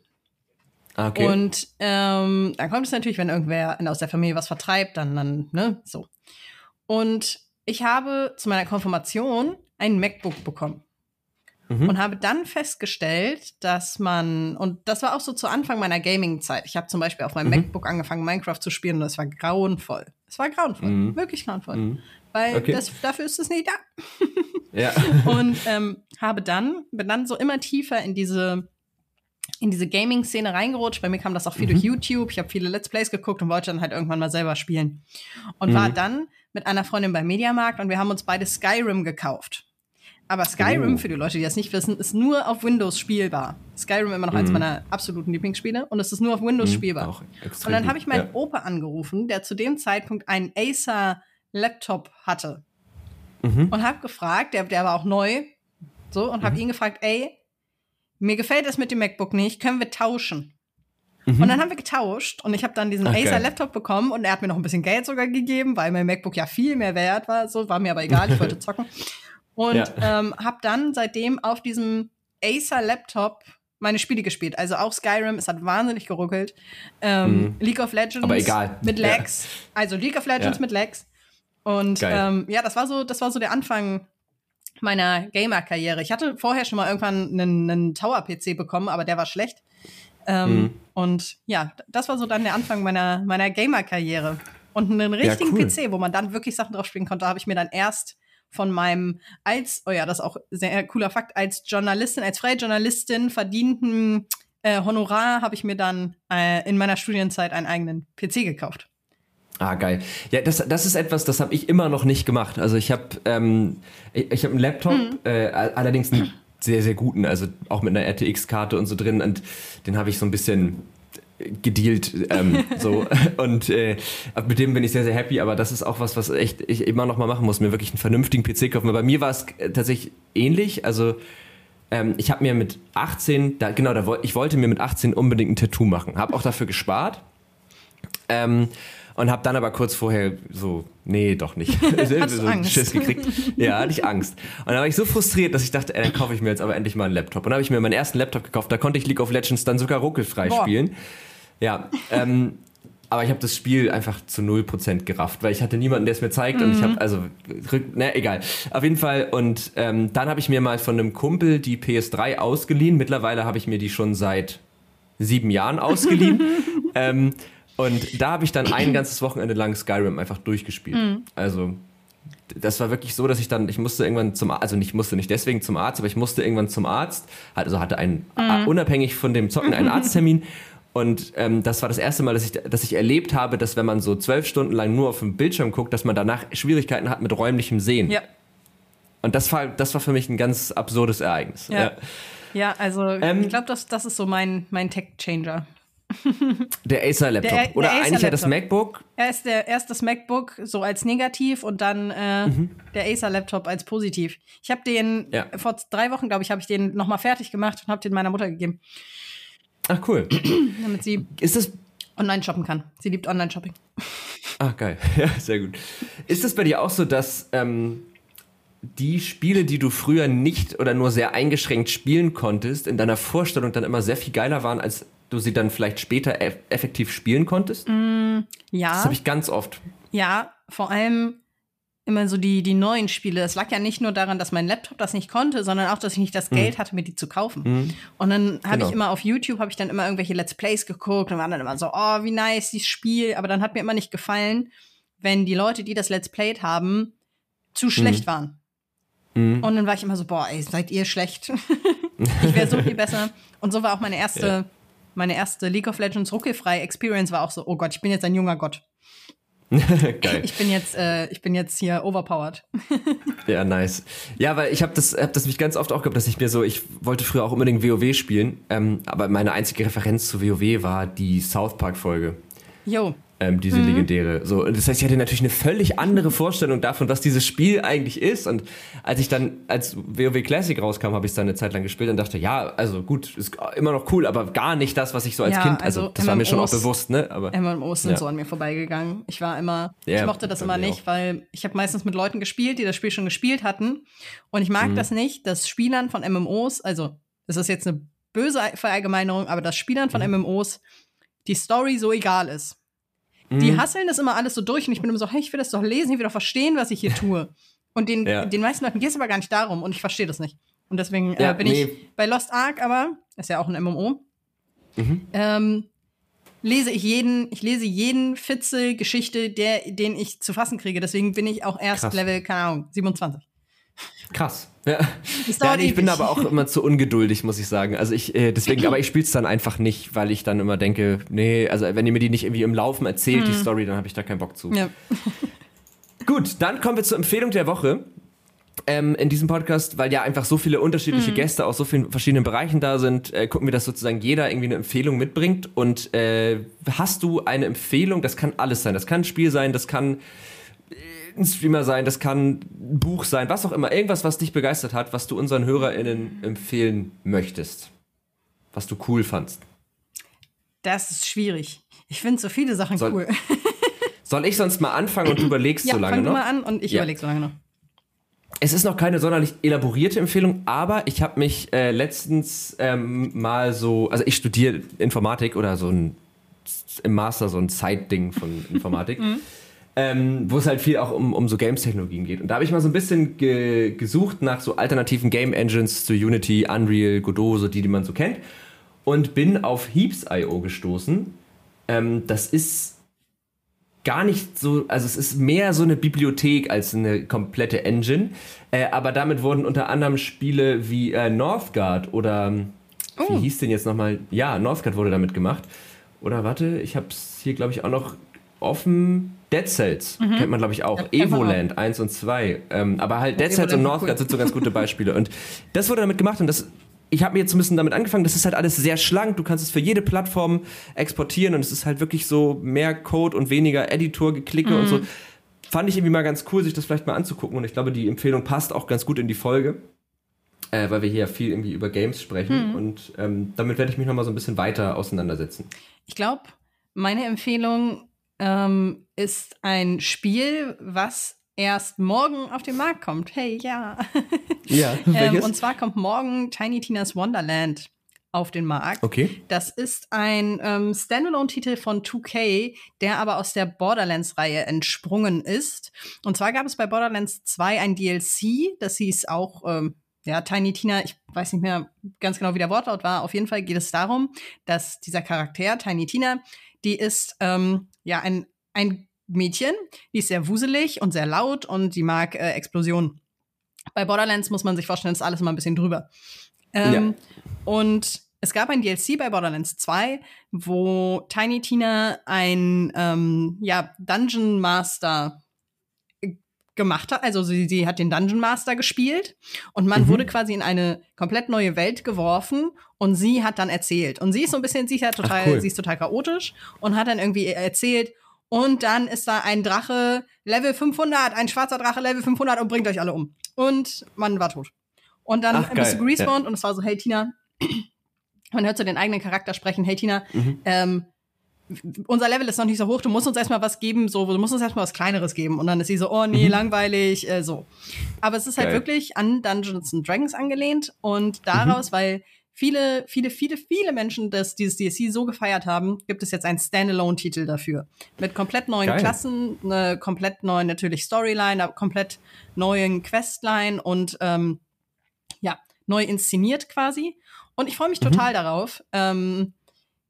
Ah, okay. Und ähm, dann kommt es natürlich, wenn irgendwer aus der Familie was vertreibt, dann, dann, ne, so. Und ich habe zu meiner Konfirmation ein MacBook bekommen. Mhm. Und habe dann festgestellt, dass man, und das war auch so zu Anfang meiner Gaming-Zeit. Ich habe zum Beispiel auf meinem mhm. MacBook angefangen, Minecraft zu spielen und es war grauenvoll. Es war grauenvoll, mhm. wirklich grauenvoll. Mhm. Weil okay. das, dafür ist es nicht da. ja. Und ähm, habe dann, bin dann so immer tiefer in diese in diese Gaming-Szene reingerutscht. Bei mir kam das auch viel mhm. durch YouTube. Ich habe viele Let's Plays geguckt und wollte dann halt irgendwann mal selber spielen. Und mhm. war dann mit einer Freundin beim Mediamarkt und wir haben uns beide Skyrim gekauft. Aber Skyrim, oh. für die Leute, die das nicht wissen, ist nur auf Windows spielbar. Skyrim immer noch mhm. eins meiner absoluten Lieblingsspiele und es ist nur auf Windows mhm. spielbar. Und dann habe ich meinen ja. Opa angerufen, der zu dem Zeitpunkt einen Acer Laptop hatte. Mhm. Und habe gefragt, der, der war auch neu, so, und habe mhm. ihn gefragt, ey, mir gefällt es mit dem MacBook nicht, können wir tauschen? Mhm. Und dann haben wir getauscht und ich habe dann diesen okay. Acer Laptop bekommen und er hat mir noch ein bisschen Geld sogar gegeben, weil mein MacBook ja viel mehr wert war. So war mir aber egal, ich wollte zocken. Und ja. ähm, habe dann seitdem auf diesem Acer Laptop meine Spiele gespielt. Also auch Skyrim, es hat wahnsinnig geruckelt. Ähm, mhm. League of Legends aber egal. mit Lags. Ja. Also League of Legends ja. mit Lags. Und ähm, ja, das war so, das war so der Anfang meiner Gamer-Karriere. Ich hatte vorher schon mal irgendwann einen, einen Tower-PC bekommen, aber der war schlecht. Ähm, mhm. Und ja, das war so dann der Anfang meiner, meiner Gamer-Karriere. Und einen richtigen ja, cool. PC, wo man dann wirklich Sachen drauf spielen konnte, habe ich mir dann erst von meinem als, oh ja, das ist auch sehr cooler Fakt, als Journalistin, als freie Journalistin verdienten äh, Honorar habe ich mir dann äh, in meiner Studienzeit einen eigenen PC gekauft. Ah, geil. Ja, das, das ist etwas, das habe ich immer noch nicht gemacht. Also ich habe ähm, ich, ich hab einen Laptop, mhm. äh, allerdings einen sehr, sehr guten, also auch mit einer RTX-Karte und so drin. Und den habe ich so ein bisschen gedealt ähm, so und äh, mit dem bin ich sehr sehr happy aber das ist auch was was echt ich immer noch mal machen muss mir wirklich einen vernünftigen PC kaufen bei mir war es tatsächlich ähnlich also ähm, ich habe mir mit 18 da, genau da ich wollte mir mit 18 unbedingt ein Tattoo machen habe auch dafür gespart ähm, und habe dann aber kurz vorher so, nee, doch nicht. so Angst? Schiss gekriegt. Ja, hatte ich Angst. Und dann war ich so frustriert, dass ich dachte, ey, dann kaufe ich mir jetzt aber endlich mal einen Laptop. Und dann habe ich mir meinen ersten Laptop gekauft. Da konnte ich League of Legends dann sogar ruckelfrei Boah. spielen. Ja, ähm, aber ich habe das Spiel einfach zu 0% gerafft, weil ich hatte niemanden, der es mir zeigt mhm. und ich habe, mhm. also, ne, egal. Auf jeden Fall, und ähm, dann habe ich mir mal von einem Kumpel die PS3 ausgeliehen. Mittlerweile habe ich mir die schon seit sieben Jahren ausgeliehen. ähm, und da habe ich dann ein ganzes Wochenende lang Skyrim einfach durchgespielt. Mhm. Also das war wirklich so, dass ich dann, ich musste irgendwann zum Arzt, also nicht musste nicht deswegen zum Arzt, aber ich musste irgendwann zum Arzt, also hatte einen, mhm. unabhängig von dem Zocken, einen Arzttermin. Und ähm, das war das erste Mal, dass ich, dass ich erlebt habe, dass wenn man so zwölf Stunden lang nur auf dem Bildschirm guckt, dass man danach Schwierigkeiten hat mit räumlichem Sehen. Ja. Und das war, das war für mich ein ganz absurdes Ereignis. Ja, ja. ja also ähm, ich glaube, das, das ist so mein, mein Tech-Changer. Der Acer-Laptop. Der, Oder der Acer eigentlich ja das MacBook. Erst, der, erst das MacBook so als negativ und dann äh, mhm. der Acer-Laptop als positiv. Ich habe den ja. vor drei Wochen, glaube ich, habe ich den nochmal fertig gemacht und habe den meiner Mutter gegeben. Ach, cool. Damit sie ist das online shoppen kann. Sie liebt Online-Shopping. Ach, geil. Ja, sehr gut. Ist es bei dir auch so, dass ähm, die Spiele, die du früher nicht oder nur sehr eingeschränkt spielen konntest, in deiner Vorstellung dann immer sehr viel geiler waren als du sie dann vielleicht später eff effektiv spielen konntest? Mm, ja. Das habe ich ganz oft. Ja, vor allem immer so die, die neuen Spiele. Das lag ja nicht nur daran, dass mein Laptop das nicht konnte, sondern auch, dass ich nicht das mhm. Geld hatte, mir die zu kaufen. Mhm. Und dann habe genau. ich immer auf YouTube, habe ich dann immer irgendwelche Let's Plays geguckt und waren dann immer so, oh, wie nice, dieses Spiel. Aber dann hat mir immer nicht gefallen, wenn die Leute, die das Let's Played haben, zu schlecht mhm. waren. Mhm. Und dann war ich immer so, boah, ey, seid ihr schlecht? ich wäre so viel besser. Und so war auch meine erste meine erste League of Legends ruckelfrei Experience war auch so, oh Gott, ich bin jetzt ein junger Gott. Geil. Ich bin jetzt, äh, ich bin jetzt hier overpowered. ja, nice. Ja, weil ich habe das, hab das mich ganz oft auch gehabt, dass ich mir so, ich wollte früher auch unbedingt WoW spielen, ähm, aber meine einzige Referenz zu WoW war die South Park Folge. Jo ähm, diese mhm. legendäre. So, das heißt, ich hatte natürlich eine völlig andere Vorstellung davon, was dieses Spiel eigentlich ist. Und als ich dann als WoW Classic rauskam, habe ich es dann eine Zeit lang gespielt und dachte, ja, also gut, ist immer noch cool, aber gar nicht das, was ich so als ja, Kind, also, also das MMOs, war mir schon auch bewusst, ne? Aber MMOs sind ja. so an mir vorbeigegangen. Ich war immer, ja, ich mochte das immer nicht, auch. weil ich habe meistens mit Leuten gespielt, die das Spiel schon gespielt hatten. Und ich mag mhm. das nicht, dass Spielern von MMOs, also das ist jetzt eine böse Verallgemeinerung, aber dass Spielern von mhm. MMOs die Story so egal ist. Die mhm. hasseln das immer alles so durch und ich bin immer so, hey, ich will das doch lesen, ich will doch verstehen, was ich hier tue. Und den, ja. den meisten Leuten geht es aber gar nicht darum und ich verstehe das nicht. Und deswegen äh, ja, bin nee. ich bei Lost Ark, aber ist ja auch ein MMO. Mhm. Ähm, lese ich jeden, ich lese jeden Fitzel Geschichte, der, den ich zu fassen kriege. Deswegen bin ich auch erst Krass. Level, keine Ahnung, 27. Krass. Ja. ja nee, ich bin aber auch immer zu ungeduldig, muss ich sagen. Also ich, äh, deswegen, aber ich spiele es dann einfach nicht, weil ich dann immer denke, nee, also wenn ihr mir die nicht irgendwie im Laufen erzählt, mhm. die Story, dann habe ich da keinen Bock zu. Ja. Gut, dann kommen wir zur Empfehlung der Woche. Ähm, in diesem Podcast, weil ja einfach so viele unterschiedliche mhm. Gäste aus so vielen verschiedenen Bereichen da sind, äh, gucken wir, dass sozusagen jeder irgendwie eine Empfehlung mitbringt. Und äh, hast du eine Empfehlung? Das kann alles sein. Das kann ein Spiel sein, das kann ein Streamer sein, das kann ein Buch sein, was auch immer. Irgendwas, was dich begeistert hat, was du unseren HörerInnen empfehlen möchtest. Was du cool fandst. Das ist schwierig. Ich finde so viele Sachen soll, cool. soll ich sonst mal anfangen und du überlegst ja, so lange fang noch? Ja, fang mal an und ich ja. überlege so lange noch. Es ist noch keine sonderlich elaborierte Empfehlung, aber ich habe mich äh, letztens ähm, mal so, also ich studiere Informatik oder so ein im Master so ein Zeitding von Informatik. ähm, wo es halt viel auch um, um so Games-Technologien geht. Und da habe ich mal so ein bisschen ge gesucht nach so alternativen Game-Engines zu Unity, Unreal, Godot, so die, die man so kennt. Und bin auf Heaps.io gestoßen. Ähm, das ist gar nicht so, also es ist mehr so eine Bibliothek als eine komplette Engine. Äh, aber damit wurden unter anderem Spiele wie äh, Northgard oder oh. wie hieß denn jetzt nochmal? Ja, Northgard wurde damit gemacht. Oder warte, ich habe es hier, glaube ich, auch noch offen. Dead Cells mhm. kennt man, glaube ich, auch. Ja, Evoland 1 und 2. Ähm, aber halt Dead Cells und Northgard cool. sind so ganz gute Beispiele. Und das wurde damit gemacht und das ich habe mir jetzt ein bisschen damit angefangen, das ist halt alles sehr schlank, du kannst es für jede Plattform exportieren und es ist halt wirklich so mehr Code und weniger Editor-Geklicke mhm. und so. Fand ich irgendwie mal ganz cool, sich das vielleicht mal anzugucken und ich glaube, die Empfehlung passt auch ganz gut in die Folge, äh, weil wir hier ja viel irgendwie über Games sprechen mhm. und ähm, damit werde ich mich nochmal so ein bisschen weiter auseinandersetzen. Ich glaube, meine Empfehlung ähm, ist ein Spiel, was erst morgen auf den Markt kommt. Hey, ja. Ja, ähm, und zwar kommt morgen Tiny Tina's Wonderland auf den Markt. Okay. Das ist ein ähm, Standalone-Titel von 2K, der aber aus der Borderlands-Reihe entsprungen ist. Und zwar gab es bei Borderlands 2 ein DLC, das hieß auch ähm, ja, Tiny Tina, ich weiß nicht mehr ganz genau, wie der Wortlaut war. Auf jeden Fall geht es darum, dass dieser Charakter, Tiny Tina, die ist ähm, ja ein, ein Mädchen, die ist sehr wuselig und sehr laut und die mag äh, Explosionen. Bei Borderlands muss man sich vorstellen, ist alles immer ein bisschen drüber. Ähm, ja. Und es gab ein DLC bei Borderlands 2, wo Tiny Tina ein ähm, ja, Dungeon Master gemacht hat. Also sie, sie hat den Dungeon Master gespielt und man mhm. wurde quasi in eine komplett neue Welt geworfen und sie hat dann erzählt. Und sie ist so ein bisschen, sie ist ja total, Ach, cool. sie ist total chaotisch und hat dann irgendwie erzählt, und dann ist da ein Drache Level 500, ein schwarzer Drache Level 500 und bringt euch alle um. Und man war tot. Und dann Ach, bist du gerespawnt ja. und es war so, hey Tina, man hört so den eigenen Charakter sprechen, hey Tina, mhm. ähm, unser Level ist noch nicht so hoch, du musst uns erstmal was geben, so, du musst uns erstmal was Kleineres geben. Und dann ist sie so, oh nee, mhm. langweilig, äh, so. Aber es ist halt Geil. wirklich an Dungeons and Dragons angelehnt und daraus, mhm. weil viele, viele, viele, viele Menschen das, dieses DLC so gefeiert haben, gibt es jetzt einen Standalone-Titel dafür. Mit komplett neuen Geil. Klassen, eine komplett neuen natürlich Storyline, eine komplett neuen Questline und ähm, ja, neu inszeniert quasi. Und ich freue mich mhm. total darauf. Ähm,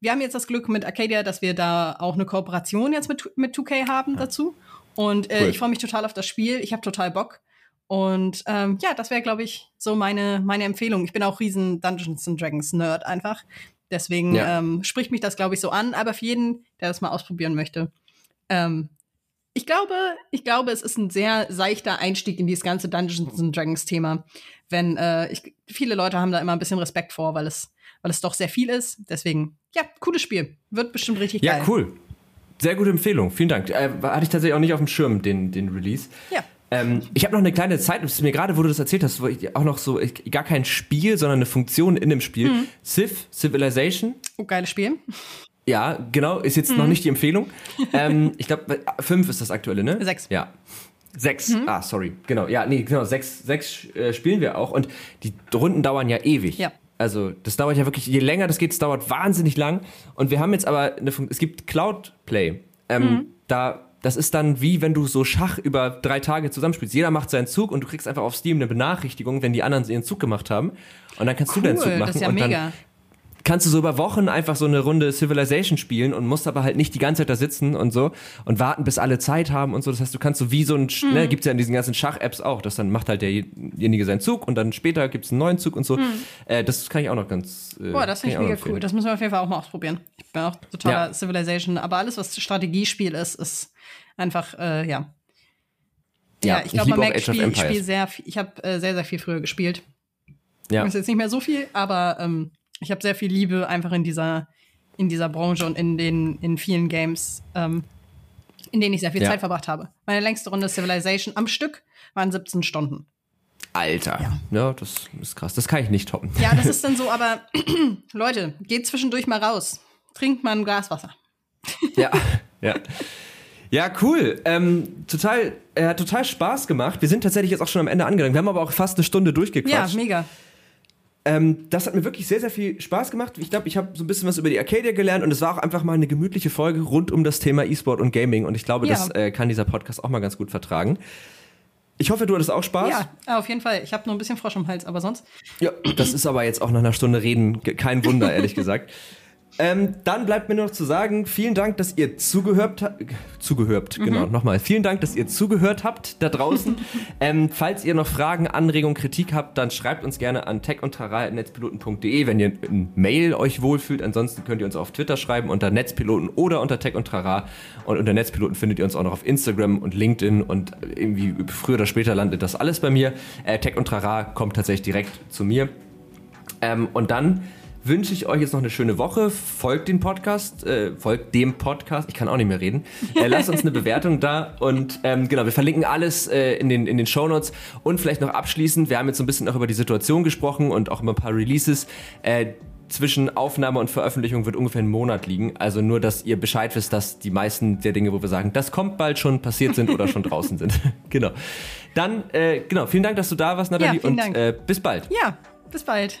wir haben jetzt das Glück mit Arcadia, dass wir da auch eine Kooperation jetzt mit, mit 2K haben ja. dazu. Und äh, cool. ich freue mich total auf das Spiel. Ich habe total Bock. Und ähm, ja, das wäre, glaube ich, so meine, meine Empfehlung. Ich bin auch riesen Dungeons and Dragons Nerd einfach. Deswegen ja. ähm, spricht mich das, glaube ich, so an. Aber für jeden, der das mal ausprobieren möchte, ähm, ich glaube, ich glaube, es ist ein sehr seichter Einstieg in dieses ganze Dungeons and Dragons Thema. Wenn äh, ich, viele Leute haben da immer ein bisschen Respekt vor, weil es, weil es doch sehr viel ist. Deswegen, ja, cooles Spiel. Wird bestimmt richtig ja, geil. Ja, cool. Sehr gute Empfehlung. Vielen Dank. Äh, hatte ich tatsächlich auch nicht auf dem Schirm, den, den Release. Ja. Ähm, ich habe noch eine kleine Zeit, mir gerade, wo du das erzählt hast, wo ich auch noch so, ich, gar kein Spiel, sondern eine Funktion in dem Spiel. Mhm. Civ, Civilization. Oh, geiles Spiel. Ja, genau, ist jetzt mhm. noch nicht die Empfehlung. ähm, ich glaube, fünf ist das aktuelle, ne? Sechs. Ja. Sechs. Mhm. Ah, sorry. Genau. Ja, nee, genau. Sechs, sechs äh, spielen wir auch. Und die Runden dauern ja ewig. Ja. Also, das dauert ja wirklich, je länger das geht, es dauert wahnsinnig lang. Und wir haben jetzt aber eine Funktion, es gibt Cloud Play. Ähm, mhm. Da das ist dann wie wenn du so Schach über drei Tage zusammenspielst. Jeder macht seinen Zug und du kriegst einfach auf Steam eine Benachrichtigung, wenn die anderen ihren Zug gemacht haben. Und dann kannst cool, du deinen Zug machen. Das ist ja und dann mega. Kannst du so über Wochen einfach so eine Runde Civilization spielen und musst aber halt nicht die ganze Zeit da sitzen und so und warten, bis alle Zeit haben und so. Das heißt, du kannst so wie so ein, mhm. ne, gibt's ja in diesen ganzen Schach-Apps auch, dass dann macht halt derjenige seinen Zug und dann später gibt's einen neuen Zug und so. Mhm. Äh, das kann ich auch noch ganz. Äh, Boah, das finde ich mega cool. Das müssen wir auf jeden Fall auch mal ausprobieren. Ich bin auch totaler ja. Civilization, aber alles, was Strategiespiel ist, ist einfach, äh, ja. Ja, ja ich glaube, Mac spiel, ich spiele sehr, ich habe äh, sehr, sehr viel früher gespielt. Ja. Ist jetzt nicht mehr so viel, aber ähm, ich habe sehr viel Liebe einfach in dieser, in dieser Branche und in den, in vielen Games, ähm, in denen ich sehr viel ja. Zeit verbracht habe. Meine längste Runde Civilization am Stück waren 17 Stunden. Alter. Ja. ja, das ist krass. Das kann ich nicht toppen. Ja, das ist dann so, aber Leute, geht zwischendurch mal raus. Trinkt mal ein Glas Wasser. Ja, ja. Ja, cool. Ähm, total, er hat total Spaß gemacht. Wir sind tatsächlich jetzt auch schon am Ende angelangt. Wir haben aber auch fast eine Stunde durchgequatscht. Ja, mega. Ähm, das hat mir wirklich sehr, sehr viel Spaß gemacht. Ich glaube, ich habe so ein bisschen was über die Arcadia gelernt und es war auch einfach mal eine gemütliche Folge rund um das Thema E-Sport und Gaming und ich glaube, Ja. das äh, kann dieser Podcast auch mal ganz gut vertragen. Ich hoffe, du hattest auch Spaß. Ja, auf jeden Fall. Ich habe nur ein bisschen Frosch im Hals, aber sonst. Ja, das ist aber jetzt auch nach einer Stunde Reden kein Wunder, ehrlich gesagt. Ähm, dann bleibt mir nur noch zu sagen, vielen Dank, dass ihr zugehört habt. Zugehört, genau, nochmal. Vielen Dank, dass ihr zugehört habt da draußen. ähm, falls ihr noch Fragen, Anregungen, Kritik habt, dann schreibt uns gerne an techundtrara.netzpiloten.de, wenn ihr in Mail euch wohlfühlt. Ansonsten könnt ihr uns auf Twitter schreiben unter Netzpiloten oder unter Tech und Trara. Und unter Netzpiloten findet ihr uns auch noch auf Instagram und LinkedIn und irgendwie früher oder später landet das alles bei mir. Äh, Tech und Trara kommt tatsächlich direkt zu mir. Ähm, und dann wünsche ich euch jetzt noch eine schöne Woche. Folgt den Podcast, äh, folgt dem Podcast. Ich kann auch nicht mehr reden. Äh, lasst uns eine Bewertung da und ähm, genau, wir verlinken alles äh, in den in den Shownotes und vielleicht noch abschließend. Wir haben jetzt so ein bisschen auch über die Situation gesprochen und auch über ein paar Releases. Äh, zwischen Aufnahme und Veröffentlichung wird ungefähr ein Monat liegen. Also nur, dass ihr Bescheid wisst, dass die meisten der Dinge, wo wir sagen, das kommt bald schon passiert sind oder schon draußen sind. genau. Dann, äh, genau, vielen Dank, dass du da warst, Nathalie. vielen und. Äh, bis bald. Ja, bis bald.